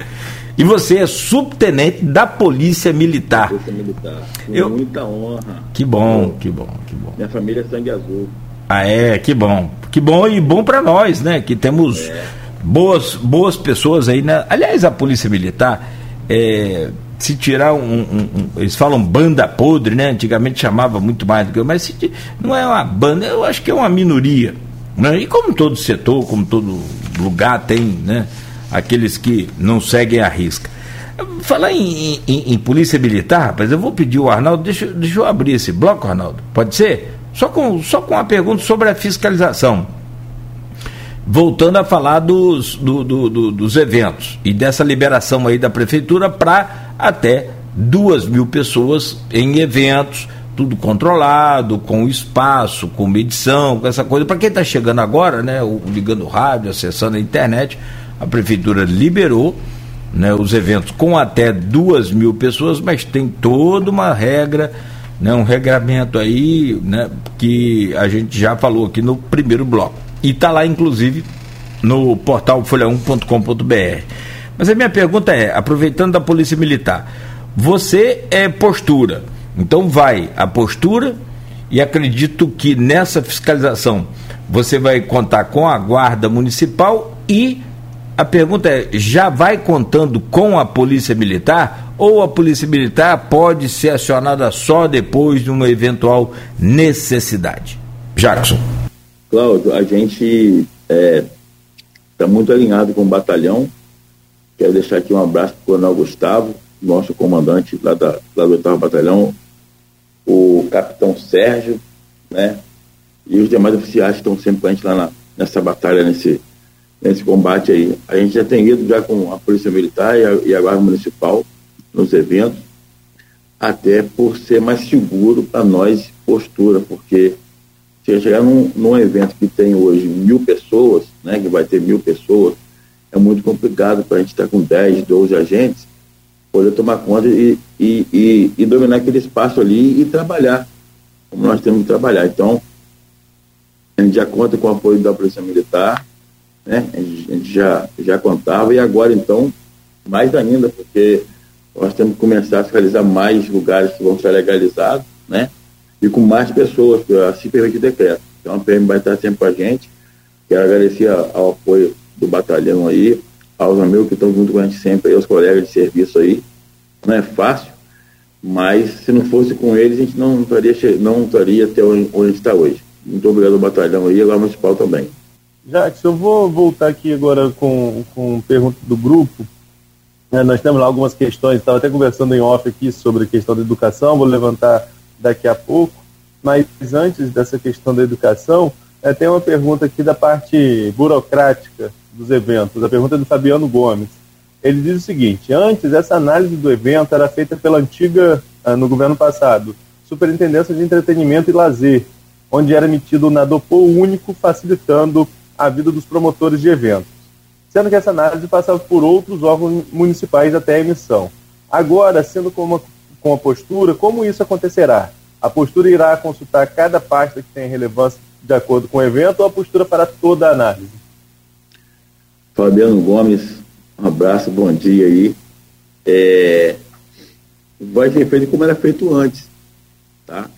E você é subtenente da Polícia Militar. Polícia Militar. Com Eu... muita honra. Que bom, que bom, que bom. Minha família é sangue azul. Ah, é, que bom. Que bom e bom para nós, né? Que temos é. boas, boas pessoas aí, né? Aliás, a Polícia Militar, é, se tirar um, um, um, Eles falam banda podre, né? Antigamente chamava muito mais do que. Mas se, não é uma banda, eu acho que é uma minoria. Né? E como todo setor, como todo lugar tem, né? Aqueles que não seguem a risca. Falar em, em, em, polícia militar, rapaz, eu vou pedir o Arnaldo, deixa, deixa eu abrir esse bloco, Arnaldo, pode ser? Só com, só com uma pergunta sobre a fiscalização. Voltando a falar dos, do, do, do, dos eventos e dessa liberação aí da prefeitura para até duas mil pessoas em eventos, tudo controlado, com espaço, com medição, com essa coisa. Para quem está chegando agora, né, ligando o rádio, acessando a internet, a prefeitura liberou né, os eventos com até duas mil pessoas, mas tem toda uma regra, né, um regramento aí, né, que a gente já falou aqui no primeiro bloco. E está lá, inclusive, no portal folha1.com.br. Mas a minha pergunta é, aproveitando da Polícia Militar, você é postura, então vai a postura e acredito que nessa fiscalização você vai contar com a guarda municipal e a pergunta é: já vai contando com a Polícia Militar ou a Polícia Militar pode ser acionada só depois de uma eventual necessidade? Jackson. Cláudio, a gente está é, tá muito alinhado com o batalhão. Quero deixar aqui um abraço para o Coronel Gustavo, nosso comandante lá, da, lá do 8 Batalhão, o capitão Sérgio, né? E os demais oficiais que estão sempre com a gente lá na, nessa batalha, nesse, nesse combate aí. A gente já tem ido já com a Polícia Militar e a, e a Guarda Municipal nos eventos, até por ser mais seguro para nós postura, porque se chegar num, num evento que tem hoje mil pessoas, né, que vai ter mil pessoas, é muito complicado para a gente estar tá com 10, 12 agentes, poder tomar conta e, e, e, e, dominar aquele espaço ali e trabalhar, como nós temos que trabalhar. Então, a gente já conta com o apoio da Polícia Militar, né? a gente já, já contava, e agora, então, mais ainda, porque nós temos que começar a fiscalizar mais lugares que vão ser legalizados, né? e com mais pessoas, assim o decreto. Então a PM vai estar sempre com a gente. Quero agradecer ao apoio do batalhão aí, aos amigos que estão junto com a gente sempre, aí, aos colegas de serviço aí. Não é fácil, mas se não fosse com eles, a gente não estaria, não estaria até onde, onde está hoje. Muito obrigado ao batalhão aí e ao municipal também. Jackson, eu vou voltar aqui agora com, com pergunta do grupo. É, nós temos lá algumas questões, estava até conversando em off aqui sobre a questão da educação, vou levantar daqui a pouco, mas antes dessa questão da educação, é, tem uma pergunta aqui da parte burocrática dos eventos, a pergunta é do Fabiano Gomes. Ele diz o seguinte: antes, essa análise do evento era feita pela antiga, ah, no governo passado, Superintendência de Entretenimento e Lazer, onde era emitido o NADOPO único, facilitando a vida dos promotores de eventos, sendo que essa análise passava por outros órgãos municipais até a emissão. Agora, sendo com uma com a postura, como isso acontecerá? A postura irá consultar cada pasta que tem relevância de acordo com o evento ou a postura para toda a análise? Fabiano Gomes, um abraço, bom dia aí. É, vai ser feito como era feito antes, tá?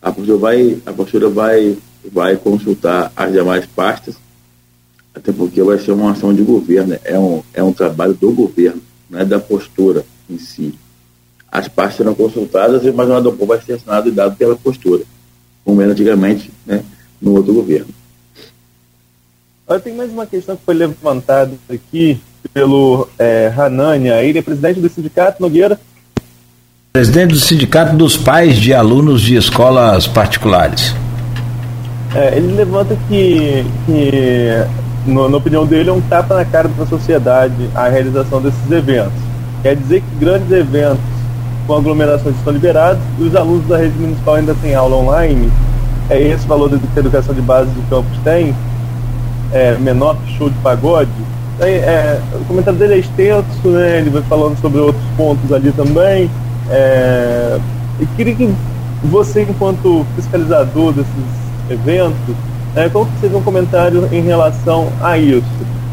A postura vai, a postura vai, vai consultar as demais pastas, até porque vai ser uma ação de governo, é um, é um trabalho do governo, não é da postura em si as partes serão consultadas e o majorado do vai ser assinado e dado pela postura, como era antigamente né, no outro governo. Olha, tem mais uma questão que foi levantada aqui pelo é, Hanania, ele é presidente do Sindicato Nogueira. Presidente do Sindicato dos Pais de Alunos de Escolas Particulares. É, ele levanta que, que no, na opinião dele, é um tapa na cara da sociedade a realização desses eventos. Quer dizer que grandes eventos com aglomerações estão liberados e os alunos da rede municipal ainda têm aula online. É esse valor que a educação de base do campus tem, é menor que show de pagode. É, é, o comentário dele é extenso, né? ele vai falando sobre outros pontos ali também. É, e queria que você, enquanto fiscalizador desses eventos, é, qual que seja um comentário em relação a isso?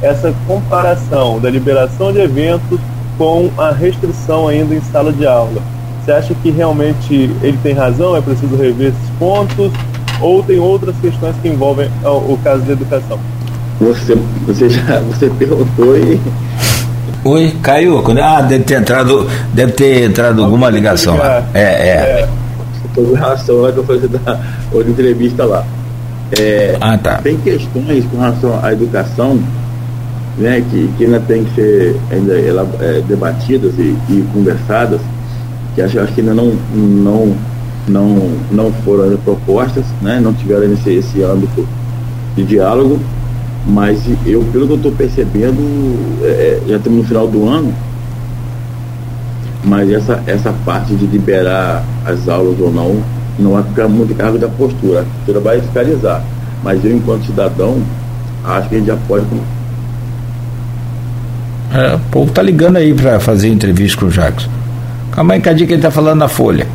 Essa comparação da liberação de eventos com a restrição ainda em sala de aula. Você acha que realmente ele tem razão, é preciso rever esses pontos, ou tem outras questões que envolvem o caso da educação? Você, você já você perguntou e. Oi, caiu. Ah, deve ter entrado, deve ter entrado alguma ligação lá. É, é. Com relação lá que eu falei da outra entrevista lá. É, ah, tá. Tem questões com relação à educação né, que, que ainda tem que ser ainda é, debatidas e, e, conversadas, que acho, acho que ainda não, não, não, não foram propostas, né, não tiveram esse, esse âmbito de diálogo, mas eu, pelo que eu estou percebendo, é, é, já estamos no final do ano, mas essa, essa parte de liberar as aulas ou não, não vai ficar muito cargo da postura. A postura vai fiscalizar. Mas eu, enquanto cidadão, acho que a gente já pode é, o povo tá ligando aí para fazer entrevista com o Jackson. Calma aí, cadê que ele tá falando na Folha?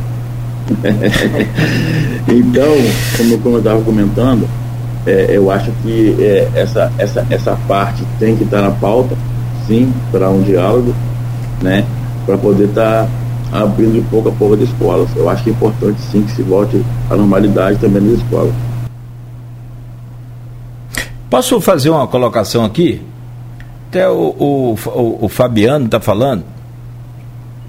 <laughs> então, como, como eu estava comentando, é, eu acho que é, essa, essa, essa parte tem que estar tá na pauta, sim, para um diálogo, né? Para poder estar tá abrindo pouco a pouco as escolas. Eu acho que é importante sim que se volte à normalidade também nas escolas. Posso fazer uma colocação aqui? Até o, o, o, o Fabiano está falando,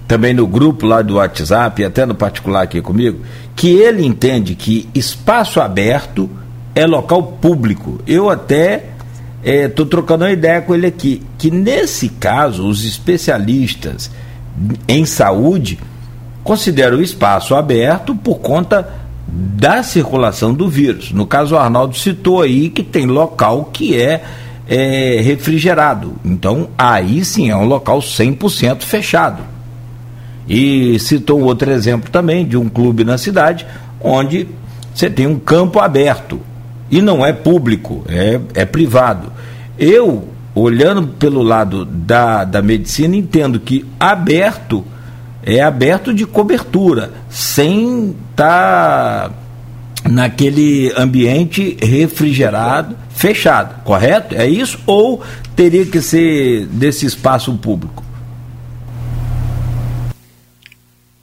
também no grupo lá do WhatsApp, até no particular aqui comigo, que ele entende que espaço aberto é local público. Eu até estou é, trocando uma ideia com ele aqui, que nesse caso os especialistas em saúde consideram o espaço aberto por conta da circulação do vírus. No caso, o Arnaldo citou aí que tem local que é, é refrigerado. Então, aí sim é um local 100% fechado. E citou um outro exemplo também de um clube na cidade, onde você tem um campo aberto e não é público, é, é privado. Eu, olhando pelo lado da, da medicina, entendo que aberto é aberto de cobertura, sem estar tá naquele ambiente refrigerado, fechado, correto? É isso? Ou teria que ser desse espaço público?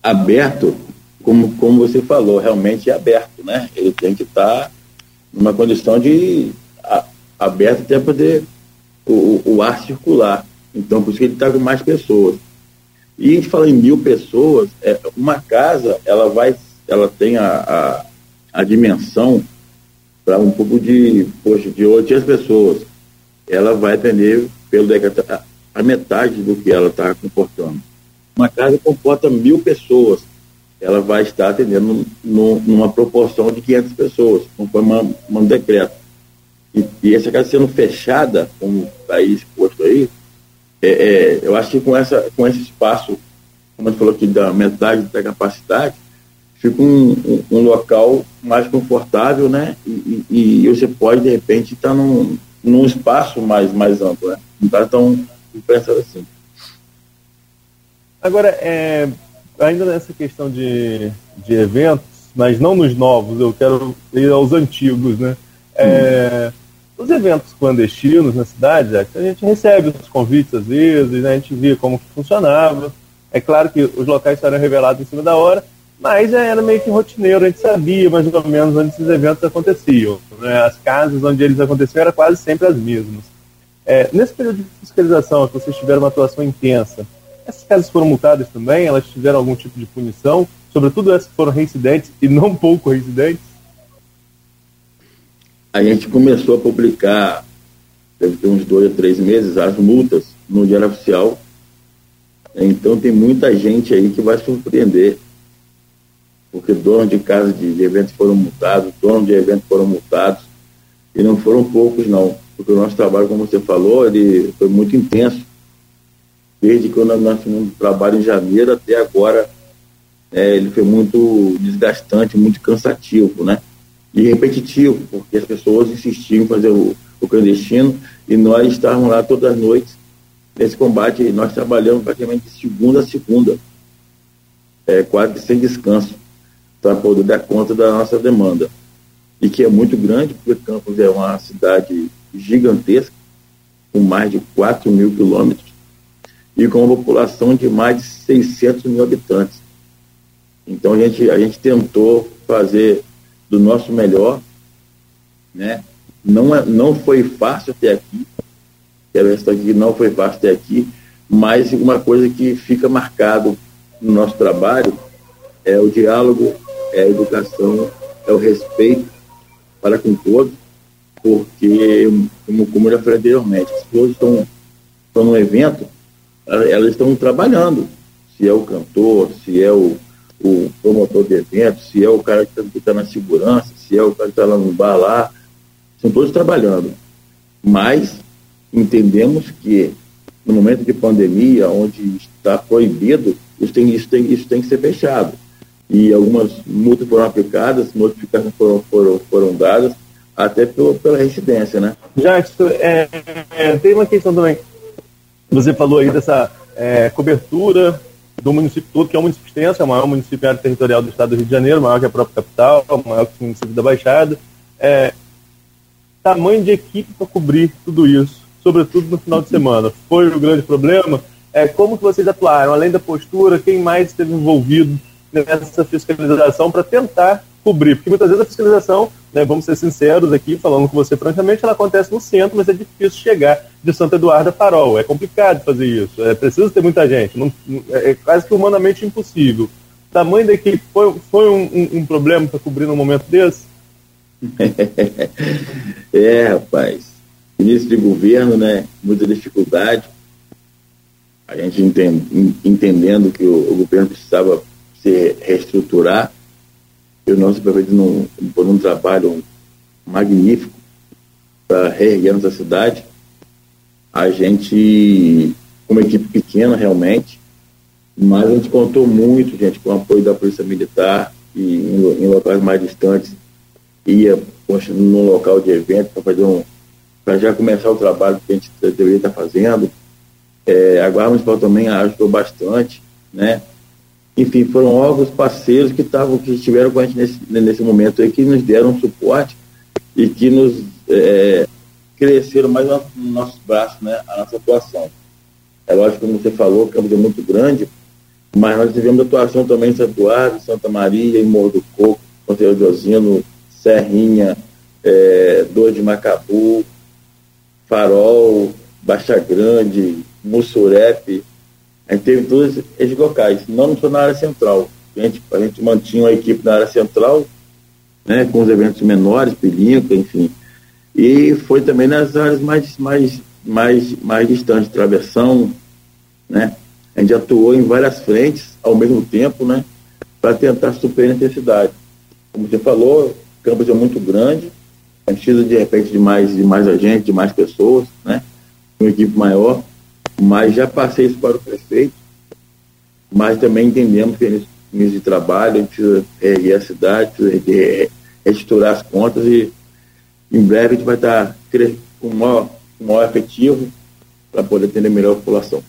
Aberto, como, como você falou, realmente é aberto, né? Ele tem que estar tá numa condição de a, aberto até poder o, o, ar circular. Então, por isso que ele está com mais pessoas. E a gente fala em mil pessoas, é, uma casa, ela vai, ela tem a, a, a dimensão para um pouco de, poxa, de 800 pessoas. Ela vai atender pelo a, a metade do que ela está comportando. Uma casa comporta mil pessoas, ela vai estar atendendo no, numa proporção de 500 pessoas, conforme um decreto. E, e, essa casa sendo fechada, como está exposto aí, é, é, eu acho que com, essa, com esse espaço, como a gente falou aqui, da metade da capacidade, fica um, um, um local mais confortável, né? E, e, e, você pode, de repente, estar tá num, num espaço mais, mais amplo, né? Não está tão pensado assim. Agora, é, ainda nessa questão de, de eventos, mas não nos novos, eu quero ir aos antigos, né? É, os eventos clandestinos na cidade, a gente recebe os convites às vezes, né, a gente via como que funcionava. É claro que os locais estarão revelados em cima da hora, mas era meio que rotineiro, a gente sabia mais ou menos onde esses eventos aconteciam. Né? As casas onde eles aconteciam eram quase sempre as mesmas. É, nesse período de fiscalização, que vocês tiveram uma atuação intensa, essas casas foram multadas também? Elas tiveram algum tipo de punição? Sobretudo essas que foram reincidentes e não pouco reincidentes? A gente começou a publicar, deve ter uns dois ou três meses, as multas no Diário Oficial. Então tem muita gente aí que vai surpreender, porque donos de casa de, eventos foram multados, donos de eventos foram multados, e não foram poucos não, porque o nosso trabalho, como você falou, ele foi muito intenso. Desde que nós fizemos trabalho em janeiro até agora, é, ele foi muito desgastante, muito cansativo, né? E repetitivo, porque as pessoas insistiam em fazer o, o clandestino e nós estávamos lá todas as noites nesse combate. Nós trabalhamos praticamente de segunda a segunda, é, quase sem descanso, para poder dar conta da nossa demanda. E que é muito grande, porque Campos é uma cidade gigantesca, com mais de 4 mil quilômetros, e com uma população de mais de 600 mil habitantes. Então a gente, a gente tentou fazer do nosso melhor, né? Não, é, não foi fácil até aqui, quero ressaltar que não foi fácil até aqui, mas uma coisa que fica marcado no nosso trabalho é o diálogo, é a educação, é o respeito para com todos, porque, como, como eu já falei anteriormente, as pessoas estão, estão num evento, elas estão trabalhando, se é o cantor, se é o, o promotor de eventos, se é o cara que está tá na segurança, se é o cara que está lá no bar lá, são todos trabalhando. Mas entendemos que no momento de pandemia, onde está proibido, isso tem, isso tem, isso tem que ser fechado. E algumas multas foram aplicadas, notificações foram, foram, foram dadas, até pelo, pela residência, né? Jackson, é, é, tem uma questão também. Você falou aí dessa é, cobertura do município todo, que é um município extenso, é o maior município área territorial do estado do Rio de Janeiro, maior que a própria capital, maior que o município da Baixada. É, tamanho de equipe para cobrir tudo isso, sobretudo no final de semana. Foi o grande problema? É, como que vocês atuaram? Além da postura, quem mais esteve envolvido nessa fiscalização para tentar cobrir? Porque muitas vezes a fiscalização né, vamos ser sinceros aqui, falando com você francamente, ela acontece no centro, mas é difícil chegar de Santa Eduarda a Farol. É complicado fazer isso. É preciso ter muita gente. Não, é quase que humanamente impossível. O tamanho da equipe foi, foi um, um, um problema para cobrir num momento desse? <laughs> é, rapaz. Início de governo, né? Muita dificuldade. A gente entend, entendendo que o, o, governo precisava se reestruturar. E o nosso prefeito, não, por um trabalho magnífico para reerguer nossa cidade, a gente, uma equipe pequena realmente, mas a gente contou muito, gente, com o apoio da Polícia Militar e em, em locais mais distantes, ia no local de evento para fazer um para já começar o trabalho que a gente deveria estar fazendo. É, a Guarda Municipal também ajudou bastante, né? Enfim, foram órgãos parceiros que estavam, que estiveram com a gente nesse, nesse momento aí, que nos deram suporte e que nos é, cresceram mais no, no nossos braços, né? A nossa atuação. É lógico, como você falou, o campo é muito grande, mas nós tivemos atuação também em Santo Eduardo, Santa Maria, em Morro do Coco, Conselho de Osino, Serrinha, é, Dor de Macabu, Farol, Baixa Grande, Mussurepe. A gente teve todos esses locais, não só na área central. A gente, a gente mantinha uma equipe na área central, né, com os eventos menores, Pilinca, enfim. E foi também nas áreas mais, mais, mais, mais distantes, Travessão, né? A gente atuou em várias frentes ao mesmo tempo, né? Para tentar suprir a necessidade. Como você falou, o campus é muito grande, a gente precisa de repente de mais, de mais agentes, de mais pessoas, né? Uma equipe maior, mas já passei isso para o prefeito, mas também entendemos que nesse mês de trabalho a gente precisa a cidade, precisa reestruturar as contas e em breve a gente vai estar com o maior, com maior efetivo para poder atender melhor a população.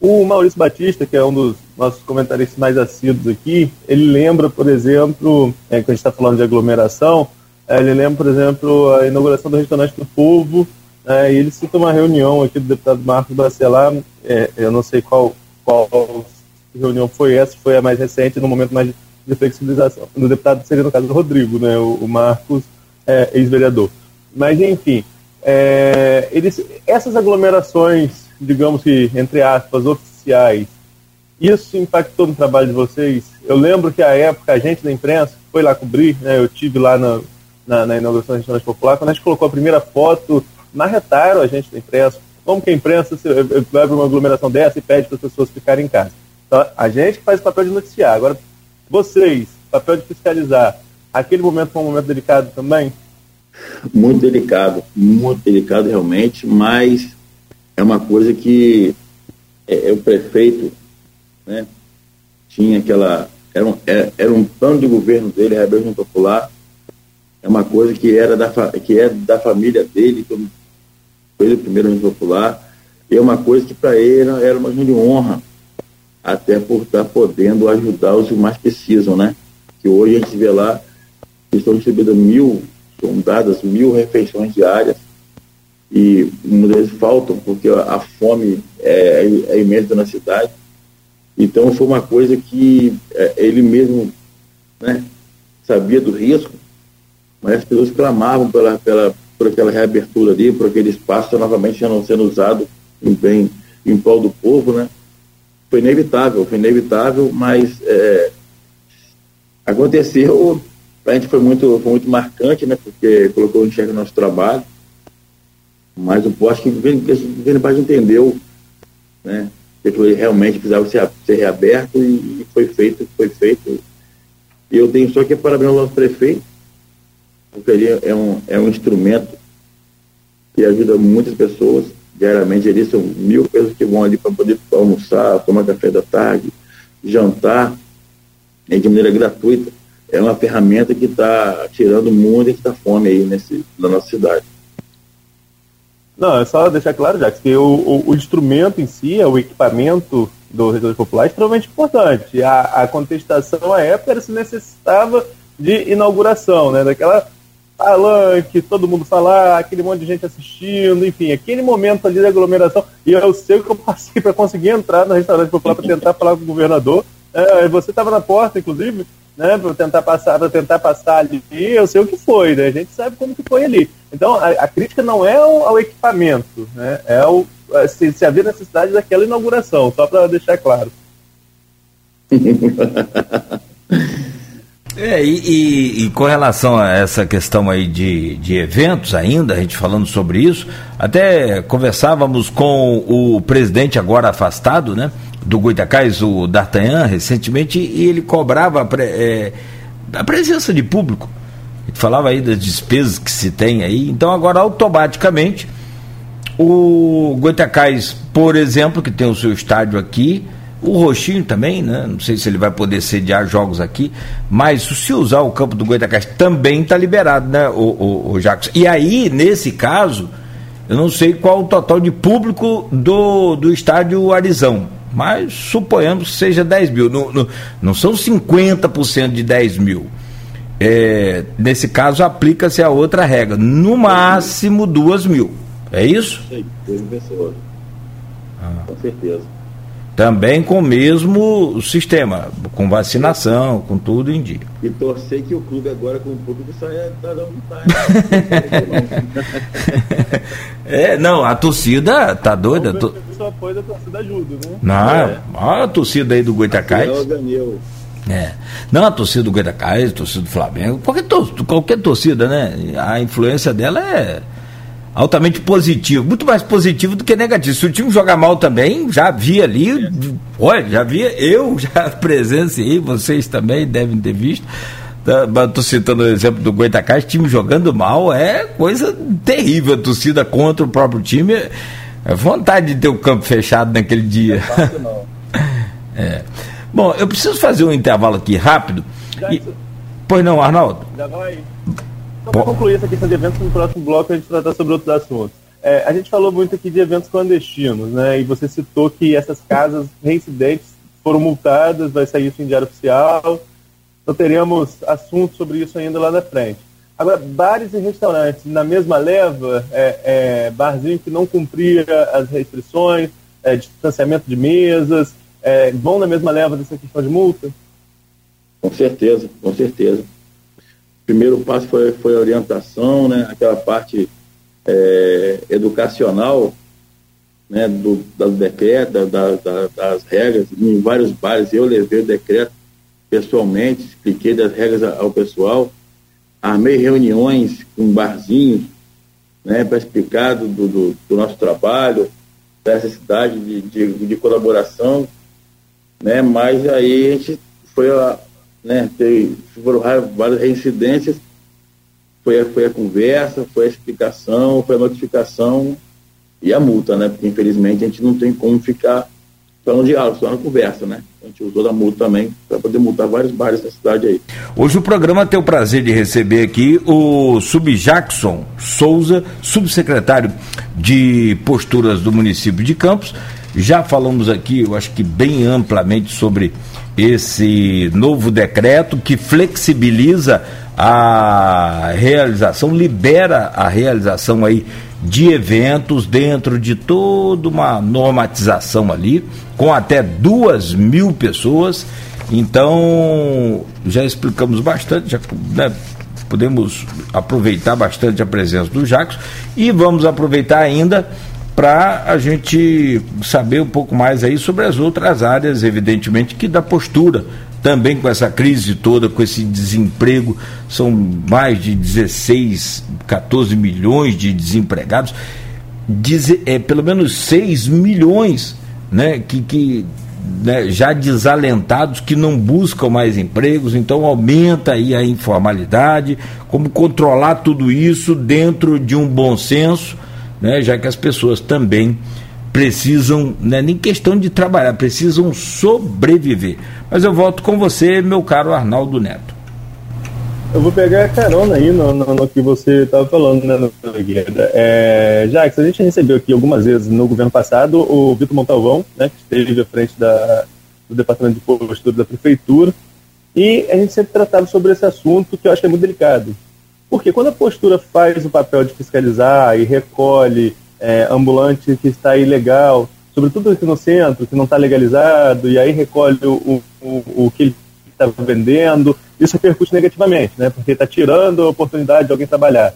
O Maurício Batista, que é um dos nossos comentaristas mais assíduos aqui, ele lembra, por exemplo, é, quando a gente está falando de aglomeração, é, ele lembra, por exemplo, a inauguração do Restaurante do Povo, é, e ele cita uma reunião aqui do deputado Marcos Bacelar, é, eu não sei qual, qual reunião foi essa, foi a mais recente, no momento mais de flexibilização. Do deputado seria, no caso, o Rodrigo, né, o, o Marcos, é, ex-vereador. Mas, enfim, é, eles, essas aglomerações digamos que, entre aspas, oficiais, isso impactou no trabalho de vocês? Eu lembro que a época a gente da imprensa foi lá cobrir, né, eu tive lá na, na, na inauguração da Restaurante Popular, quando a gente colocou a primeira foto, marretaram a gente da imprensa, como que a imprensa vai para uma aglomeração dessa e pede para as pessoas ficarem em casa. Então, a gente faz o papel de noticiar. Agora, vocês, papel de fiscalizar, aquele momento foi um momento delicado também? Muito delicado, muito delicado realmente, mas é uma coisa que é, é, o prefeito né, tinha aquela. Era um, era, é, era um plano de governo dele, Rebelião Popular, é uma coisa que era da, que é da família dele, como foi o primeiro Rebelião Popular, é uma coisa que para ele era, uma grande honra, até por estar podendo ajudar os que mais precisam, né? Que hoje a gente vê lá que estão recebendo mil, são dadas mil refeições diárias e vezes faltam porque a fome é, é imensa na cidade. Então foi uma coisa que é, ele mesmo né, sabia do risco, mas as pessoas clamavam pela, pela, por aquela reabertura ali, por aquele espaço novamente não sendo usado em bem em prol do povo, né? Foi inevitável, foi inevitável, mas é, aconteceu, a gente foi muito, foi muito marcante, né? Porque colocou em xeque o nosso trabalho mas o acho que o governo entendeu né, que realmente precisava ser, ser reaberto e, foi feito, foi feito. E eu tenho só que parabenizar o nosso prefeito, porque ele é um, é um instrumento que ajuda muitas pessoas. Diariamente ali são mil pessoas que vão ali para poder almoçar, tomar café da tarde, jantar, de maneira gratuita. É uma ferramenta que está tirando muita fome aí nesse, na nossa cidade. Não, é só deixar claro, já que o, o, o, instrumento em si, o equipamento do restaurante popular é extremamente importante. A, a contestação à época se necessitava de inauguração, né? Daquela palanque, todo mundo falar, aquele monte de gente assistindo, enfim, aquele momento ali de aglomeração. E eu sei que eu passei para conseguir entrar no restaurante popular para tentar falar com o governador. É, você estava na porta, inclusive, né, para tentar passar, para tentar passar ali, eu sei o que foi, né? A gente sabe como que foi ali. Então a, a crítica não é ao, ao, equipamento, né? É o se, se havia necessidade daquela inauguração, só para deixar claro. <laughs> É, e, e, e, com relação a essa questão aí de, de eventos ainda, a gente falando sobre isso, até conversávamos com o presidente agora afastado, né, do Goitacás, o D'Artagnan, recentemente, e ele cobrava a, pre, é, a presença de público. Falava aí das despesas que se tem aí, então agora automaticamente o Goitacás, por exemplo, que tem o seu estádio aqui, o Roxinho também, né? Não sei se ele vai poder sediar jogos aqui, mas se usar o campo do Goitacás também está liberado, né, o, o, o Jacques? E aí, nesse caso, eu não sei qual o total de público do, do estádio Arizão, mas suponhamos que seja 10 mil. Não, não, não são 50% de 10 mil. É, nesse caso, aplica-se a outra regra. No máximo, 2 mil. É isso? Sim, Ah. Com certeza. Também com o mesmo sistema, com vacinação, com tudo em dia. E torcer que o clube agora com o público saia da <laughs> É, não, a torcida tá doida. To... Só apoio da torcida ajuda, né? Não, é. a torcida aí do Goitacás. É. Não, a torcida do Goitacás, a torcida do Flamengo, qualquer, tor qualquer torcida, né? A influência dela é altamente positivo, muito mais positivo do que negativo. Se o time jogar mal também, já havia ali, é. olha, já havia, eu <laughs> já presenciei, vocês também devem ter visto. Estou tá, citando o exemplo do Goitacás, time jogando mal é coisa terrível. A torcida contra o próprio time. É vontade de ter o campo fechado naquele dia. É fácil, não. <laughs> é. Bom, eu preciso fazer um intervalo aqui rápido. E... Pois não, Arnaldo? Já vai. Só para concluir essa questão de eventos, no próximo bloco a gente tratar sobre outros assuntos. É, a gente falou muito aqui de eventos clandestinos, né? E você citou que essas casas reincidentes foram multadas, vai sair isso em diário oficial. Então teremos assuntos sobre isso ainda lá na frente. Agora, bares e restaurantes, na mesma leva, é, é, barzinho que não cumpria as restrições, é, distanciamento de mesas, é, vão na mesma leva dessa questão de multa? Com certeza, com certeza primeiro passo foi, foi a orientação, né, aquela parte é, educacional né, do, do decreto, da, da, das regras, em vários bares. Eu levei o decreto pessoalmente, expliquei das regras ao pessoal, armei reuniões com barzinhos né, para explicar do, do, do, nosso trabalho, da necessidade de, de, de, colaboração, né, mas aí a gente foi a, né? Teve, foram várias reincidências, foi a, foi a conversa, foi a explicação, foi a notificação e a multa, né? Porque infelizmente a gente não tem como ficar só no diálogo, só na conversa, né? A gente usou da multa também para poder multar vários bares da cidade aí. Hoje o programa tem o prazer de receber aqui o Sub Jackson Souza, subsecretário de Posturas do município de Campos. Já falamos aqui, eu acho que bem amplamente sobre esse novo decreto que flexibiliza a realização, libera a realização aí de eventos dentro de toda uma normatização ali, com até duas mil pessoas. Então, já explicamos bastante, já né, podemos aproveitar bastante a presença do Jacos e vamos aproveitar ainda para a gente saber um pouco mais aí sobre as outras áreas, evidentemente, que da postura também com essa crise toda, com esse desemprego, são mais de 16, 14 milhões de desempregados, diz, é, pelo menos 6 milhões né, que, que né, já desalentados, que não buscam mais empregos, então aumenta aí a informalidade, como controlar tudo isso dentro de um bom senso né, já que as pessoas também precisam, né, nem questão de trabalhar, precisam sobreviver. Mas eu volto com você, meu caro Arnaldo Neto. Eu vou pegar a carona aí no, no, no que você estava falando, né, Nogueira. É, Jax, a gente recebeu aqui algumas vezes no governo passado o Vitor Montalvão, né, que esteve à frente da, do Departamento de Postura da Prefeitura, e a gente sempre tratava sobre esse assunto que eu acho que é muito delicado, porque quando a postura faz o papel de fiscalizar e recolhe é, ambulante que está ilegal, sobretudo aqui no centro, que não está legalizado, e aí recolhe o, o, o que ele está vendendo, isso repercute negativamente, né? porque está tirando a oportunidade de alguém trabalhar.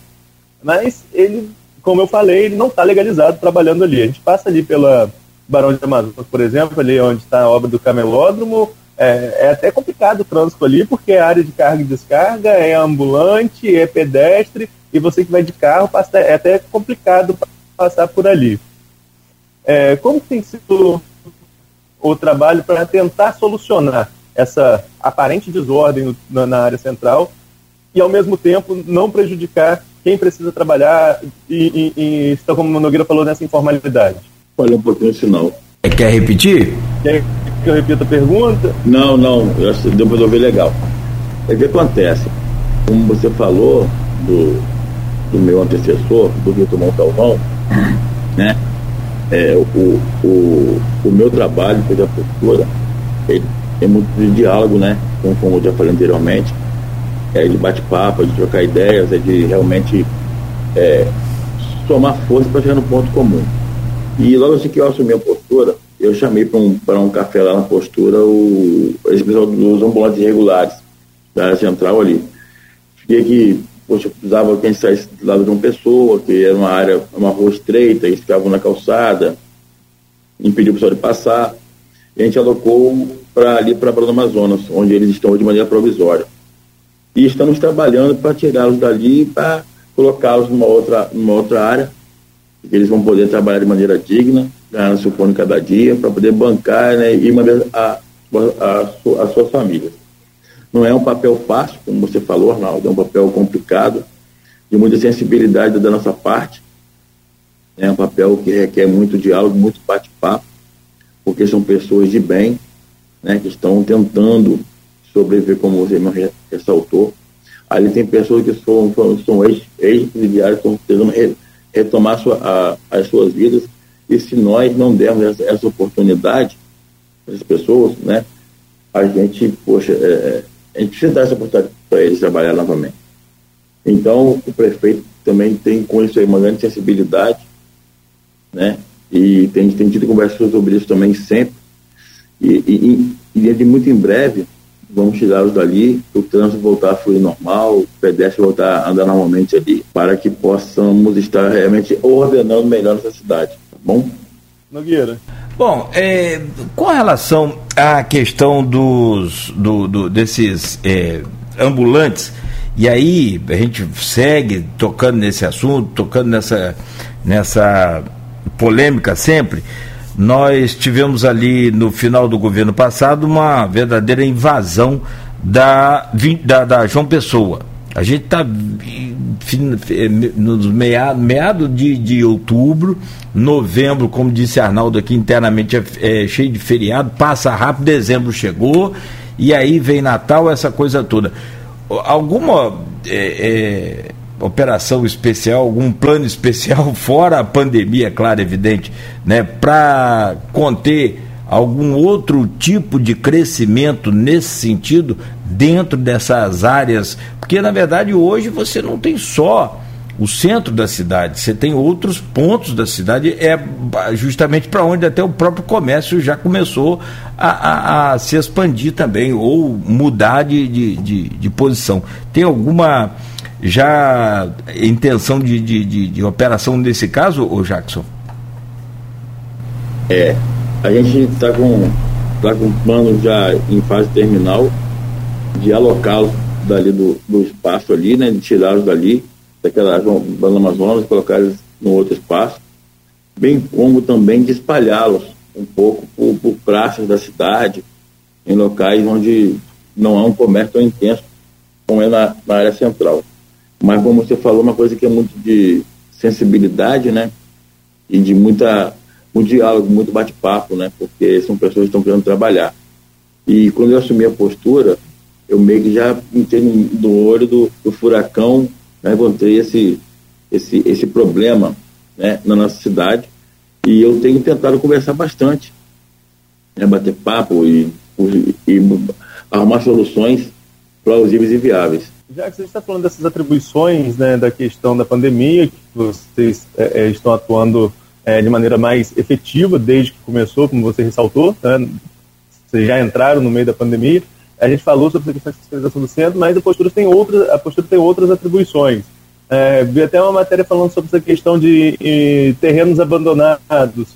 Mas ele, como eu falei, ele não está legalizado trabalhando ali. A gente passa ali pela Barão de Amazonas, por exemplo, ali onde está a obra do camelódromo, é, é, até complicado o trânsito ali, porque é área de carga e descarga, é ambulante, é pedestre, e você que vai de carro, passa, é até complicado passar por ali. É, como tem sido o trabalho para tentar solucionar essa aparente desordem na, na, área central e, ao mesmo tempo, não prejudicar quem precisa trabalhar e, e, e está, como o Nogueira falou, nessa informalidade? Olha um pouquinho sinal. Quer repetir? Quer que eu repita a pergunta? Não, não, eu acho que deu para ouvir legal. É o que acontece, como você falou do, do meu antecessor, do Vitor Montalvão, <laughs> né? É, o, o, o meu trabalho, que a postura, ele é muito de diálogo, né? Como, como eu já falei anteriormente, é de bate-papo, é de trocar ideias, é de realmente é, somar força para chegar no ponto comum. E logo assim que eu assumi a postura, eu chamei para um, um café lá na postura o, esse pessoal dos ambulantes regulares, da área central ali. Fiquei aqui, poxa, precisava que a gente saísse do lado de uma pessoa, que era uma área, uma rua estreita, eles ficavam na calçada, impediu o pessoal de passar. E a gente alocou para ali para o Amazonas, onde eles estão de maneira provisória. E estamos trabalhando para tirá-los dali para colocá-los numa outra, numa outra área, eles vão poder trabalhar de maneira digna, ganhando seu pão cada dia, para poder bancar né, e manter a, a, a, as suas famílias. Não é um papel fácil, como você falou, Arnaldo, é um papel complicado, de muita sensibilidade da nossa parte. É um papel que requer muito diálogo, muito bate-papo, porque são pessoas de bem, né, que estão tentando sobreviver, como você me ressaltou. Ali tem pessoas que são, são ex-presidiários, estão tentando retomar sua, a, as suas vidas e se nós não dermos essa, essa oportunidade para as pessoas, né, a gente, poxa, é, é, a gente precisa dar essa oportunidade para eles trabalhar novamente. Então, o prefeito também tem com isso aí uma grande sensibilidade, né, e tem, tem tido conversas sobre isso também sempre. E, e, e, de muito em breve, vamos tirá-los dali, o trânsito voltar a fluir normal, o pedestre voltar a andar normalmente ali, para que possamos estar realmente ordenando melhor essa cidade bom? Nogueira. Bom, é, com relação à questão dos, do, do desses é, ambulantes, e aí a gente segue tocando nesse assunto, tocando nessa, nessa polêmica sempre. Nós tivemos ali no final do governo passado uma verdadeira invasão da, da, da João Pessoa. A gente está nos meados meado de, de outubro, novembro, como disse Arnaldo aqui internamente, é, é, cheio de feriado, passa rápido, dezembro chegou, e aí vem Natal, essa coisa toda. Alguma é, é, operação especial, algum plano especial, <laughs> fora a pandemia, claro, evidente, né, para conter algum outro tipo de crescimento nesse sentido dentro dessas áreas? Porque na verdade hoje você não tem só o centro da cidade, você tem outros pontos da cidade, é justamente para onde até o próprio comércio já começou a, a, a se expandir também, ou mudar de, de, de, de posição. Tem alguma já intenção de, de, de, de operação nesse caso, ô Jackson? É, a gente está com, tá com um plano já em fase terminal de alocá-los dali do, do espaço ali, né, de tirá-los dali, daquela banda Amazonas e colocar eles no outro espaço, bem como também de espalhá-los um pouco por, por praças da cidade, em locais onde não há um comércio tão intenso como é na, na área central. Mas como você falou, uma coisa que é muito de sensibilidade, né? E de muita muito diálogo, muito bate-papo, né? Porque são pessoas que estão querendo trabalhar. E quando eu assumi a postura, eu meio que já entrei no, olho do, do furacão, né? encontrei esse, esse, esse problema né? na nossa cidade. E eu tenho tentado conversar bastante, né? bater papo e, e arrumar soluções plausíveis e viáveis. Já que você está falando dessas atribuições né, da questão da pandemia, que vocês é, é estão atuando é, de maneira mais efetiva desde que começou, como você ressaltou. Né? Vocês já entraram no meio da pandemia. A gente falou sobre a questão de fiscalização do centro, mas a postura tem outras, a postura tem outras atribuições. É, vi até uma matéria falando sobre essa questão de, de terrenos abandonados.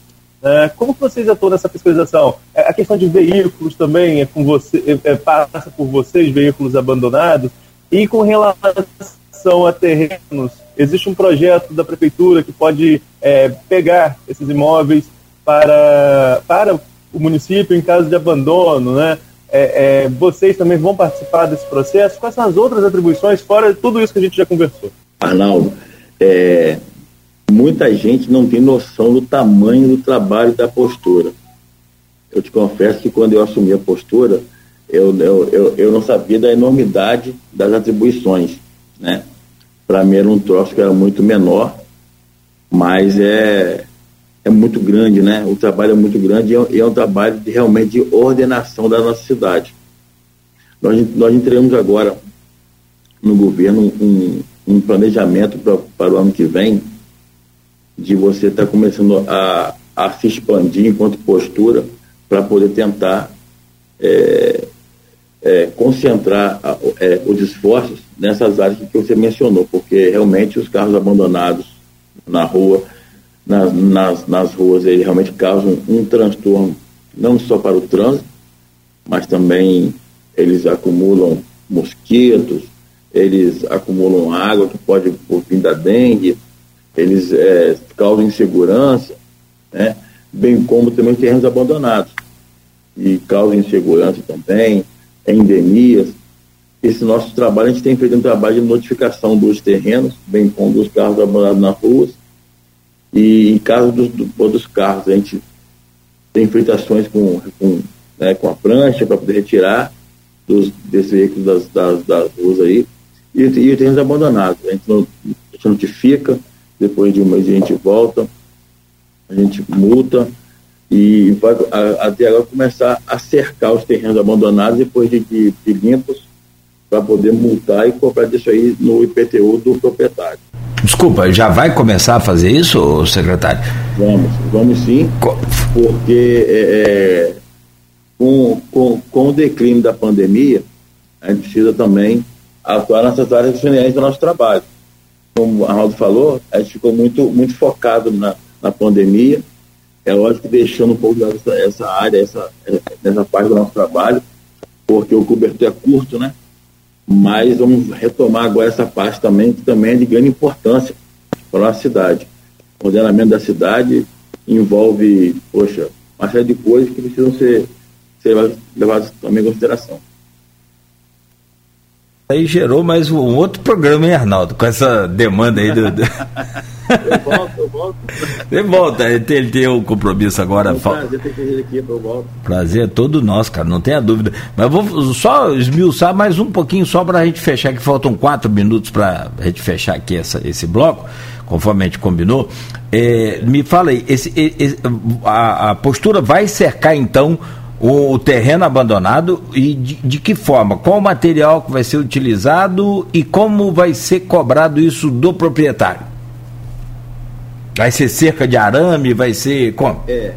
Né? Como vocês atuam nessa fiscalização? É, a questão de veículos também é com você, é, é, passa por vocês, veículos abandonados, e com relação a terrenos, existe um projeto da prefeitura que pode é, pegar esses imóveis para, para o município em caso de abandono, né? É, é, vocês também vão participar desse processo? Quais são as outras atribuições, fora tudo isso que a gente já conversou? Arnaldo, é, muita gente não tem noção do tamanho do trabalho da postura. Eu te confesso que quando eu assumi a postura, eu, eu, eu, eu não sabia da enormidade das atribuições. Né? Para mim era um troço que era muito menor, mas é, é muito grande, né? O trabalho é muito grande e é, é um trabalho de, realmente de ordenação da nossa cidade. Nós, nós entregamos agora no governo um, um planejamento pra, para o ano que vem de você estar tá começando a, a se expandir enquanto postura para poder tentar é, é, concentrar é, os esforços nessas áreas que você mencionou, porque realmente os carros abandonados na rua, nas, nas, nas ruas, eles realmente causam um transtorno, não só para o trânsito, mas também eles acumulam mosquitos, eles acumulam água que pode vir da dengue, eles é, causam insegurança, né? bem como também terrenos abandonados, e causam insegurança também, endemias. Esse nosso trabalho, a gente tem feito um trabalho de notificação dos terrenos, bem como dos carros abandonados nas ruas, e em caso dos, dos carros, a gente tem feito ações com, com, né, com a prancha para poder retirar dos, desses veículos das, das, das ruas aí, e, e terrenos abandonados. A gente, não, a gente notifica, depois de um mês a gente volta, a gente multa e vai até agora começar a cercar os terrenos abandonados depois de, de, de limpos para poder multar e cobrar disso aí no IPTU do proprietário. Desculpa, já vai começar a fazer isso, secretário? Vamos, vamos sim, porque é, é, com, com, com o declínio da pandemia, a gente precisa também atuar nessas áreas generais do nosso trabalho como a Arnaldo falou, a gente ficou muito, muito focado na, na pandemia. É lógico que deixando um pouco essa, essa área, essa, essa parte do nosso trabalho, porque o cobertor é curto, né? Mas vamos retomar agora essa parte também, que também é de grande importância para a cidade. O ordenamento da cidade envolve, poxa, uma série de coisas que precisam ser, ser levadas também em consideração aí gerou mais um outro programa, hein, Arnaldo? Com essa demanda aí do. do... eu volto, eu volto. <laughs> Ele volta, ele tem, ele tem um compromisso agora. É um prazer ter ele aqui, eu volto. Prazer é todo nosso, cara, não tenha dúvida. Mas eu vou só esmiuçar mais um pouquinho, só para a gente fechar, que faltam quatro minutos para a gente fechar aqui essa, esse bloco, conforme a gente combinou. É, me fala aí, esse, esse a, a postura vai cercar então o, terreno abandonado e de, de, que forma? Qual o material que vai ser utilizado e como vai ser cobrado isso do proprietário? Vai ser cerca de arame? Vai ser como? É,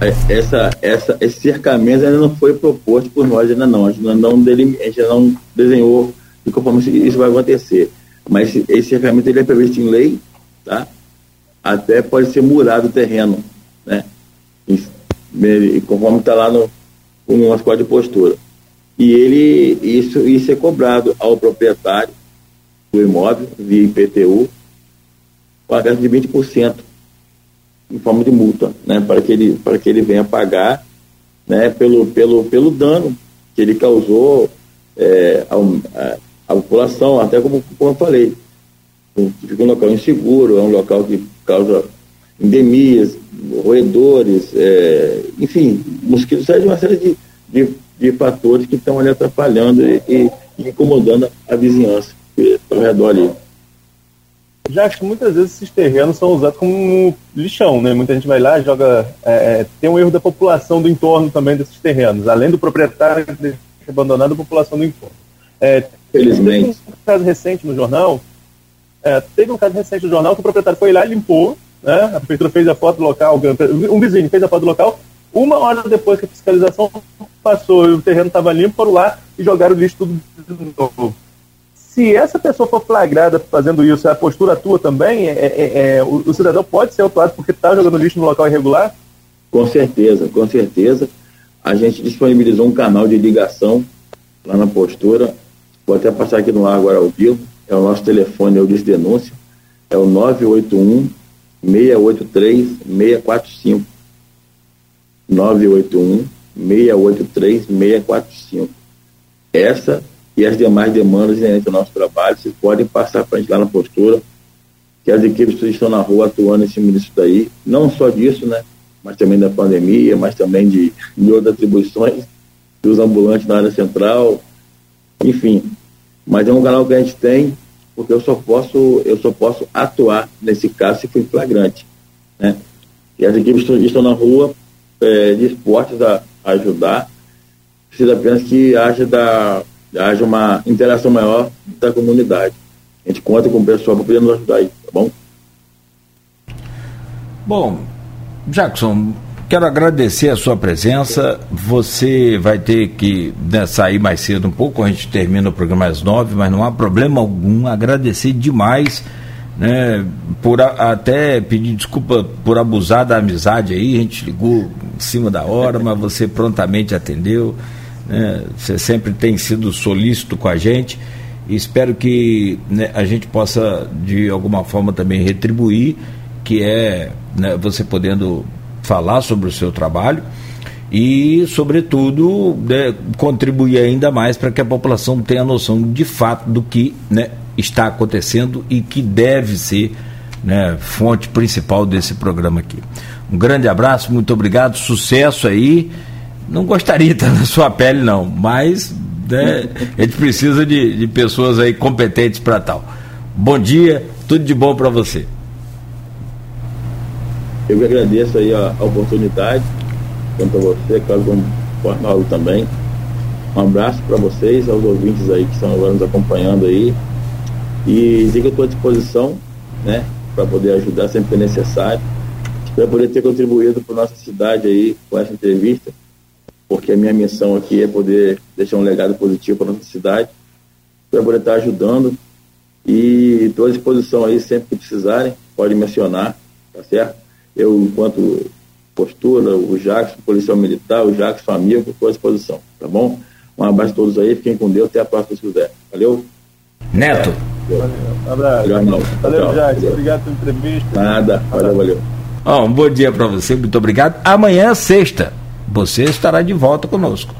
é essa, essa, esse cercamento ainda não foi proposto por nós ainda não. A gente não, a gente não desenhou de conforme isso vai acontecer. Mas esse cercamento ele é previsto em lei, tá? Até pode ser murado o terreno, né? Conforme está lá no, no nosso código de postura. E ele, isso, isso é cobrado ao proprietário do imóvel, via IPTU, com a de 20% em forma de multa, né, para que ele, para que ele venha pagar né, pelo, pelo, pelo dano que ele causou é, à, população, até como, como eu falei. Fica um local inseguro, é um local que causa endemias, roedores, é, enfim, mosquitos, é de uma série de, de, de fatores que estão ali atrapalhando e, e, incomodando a vizinhança ao redor ali. Já acho que muitas vezes esses terrenos são usados como lixão, né? Muita gente vai lá, joga. É, é tem um erro da população do entorno também desses terrenos, além do proprietário abandonado a população do entorno. É, Felizmente. Teve um caso recente no jornal, é, teve um caso recente no jornal que o proprietário foi lá e limpou né? A prefeitura fez a foto local, um vizinho fez a foto local, uma hora depois que a fiscalização passou e o terreno estava limpo, foram lá e jogaram o lixo tudo de novo. Se essa pessoa for flagrada fazendo isso, a postura tua também, é, é, é, o, o, cidadão pode ser autuado porque está jogando lixo no local irregular? Com certeza, com certeza. A gente disponibilizou um canal de ligação lá na postura. Vou até passar aqui no ar agora ao vivo. É o nosso telefone, eu disse denúncia. É o 981 683 645. 981 683 645. Essa e as demais demandas inerentes ao nosso trabalho, vocês podem passar para a gente lá na postura, que as equipes estão na rua atuando em cima disso daí, não só disso, né, mas também da pandemia, mas também de, de outras atribuições dos ambulantes na área central, enfim. Mas é um canal que a gente tem, porque eu só posso, eu só posso atuar nesse caso se for flagrante, né? E as equipes estão, estão na rua é, dispostas a, a ajudar, precisa apenas que haja, da, haja uma interação maior da comunidade. A gente conta com o pessoal para poder nos ajudar aí, tá bom? Bom, Jackson, quero agradecer a sua presença. Você vai ter que né, sair mais cedo um pouco, a gente termina o programa às nove, mas não há problema algum. Agradecer demais, né, por a, até pedir desculpa por abusar da amizade aí. A gente ligou em cima da hora, mas você prontamente atendeu. Né, você sempre tem sido solícito com a gente. E espero que né, a gente possa, de alguma forma, também retribuir que é né, você podendo falar sobre o seu trabalho e, sobretudo, né, contribuir ainda mais para que a população tenha noção de fato do que né, está acontecendo e que deve ser né, fonte principal desse programa aqui. Um grande abraço, muito obrigado, sucesso aí. Não gostaria de estar na sua pele, não, mas né, a gente precisa de, de pessoas aí competentes para tal. Bom dia, tudo de bom para você. Eu que agradeço aí a, a oportunidade, tanto a você, claro, como o Arnaldo também. Um abraço para vocês, aos ouvintes aí que estão agora nos acompanhando aí. E dizer que eu estou à disposição, né, para poder ajudar sempre que é necessário. Espero poder ter contribuído para nossa cidade aí com essa entrevista, porque a minha missão aqui é poder deixar um legado positivo para nossa cidade. Espero poder estar ajudando e estou à disposição aí sempre que precisarem, pode mencionar, tá certo? Eu, enquanto postura, o Jackson, policial militar, o Jackson, amigo, estou à disposição, tá bom? Um abraço a todos aí, fiquem com Deus, até a próxima se quiser. Valeu? Neto. Valeu, um abraço. Valeu, valeu Jackson, obrigado pela entrevista. Nada, valeu, valeu. Oh, um bom dia para você, muito obrigado. Amanhã, sexta, você estará de volta conosco.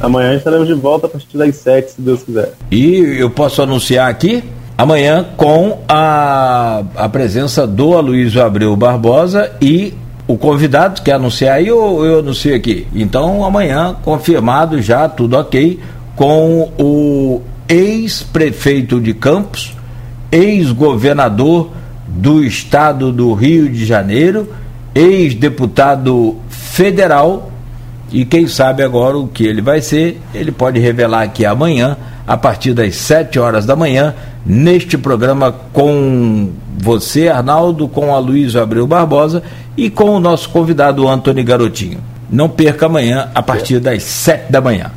Amanhã estaremos de volta a partir das sete, se Deus quiser. E eu posso anunciar aqui amanhã com a, a presença do Aloysio Abreu Barbosa e o convidado quer anunciar aí ou eu anuncio aqui? Então amanhã, confirmado já, tudo ok, com o ex-prefeito de Campos, ex-governador do estado do Rio de Janeiro, ex-deputado federal e quem sabe agora o que ele vai ser, ele pode revelar aqui amanhã, a partir das 7 horas da manhã, neste programa com você, Arnaldo, com a Luísa Abreu Barbosa e com o nosso convidado Antônio Garotinho. Não perca amanhã, a partir das 7 da manhã.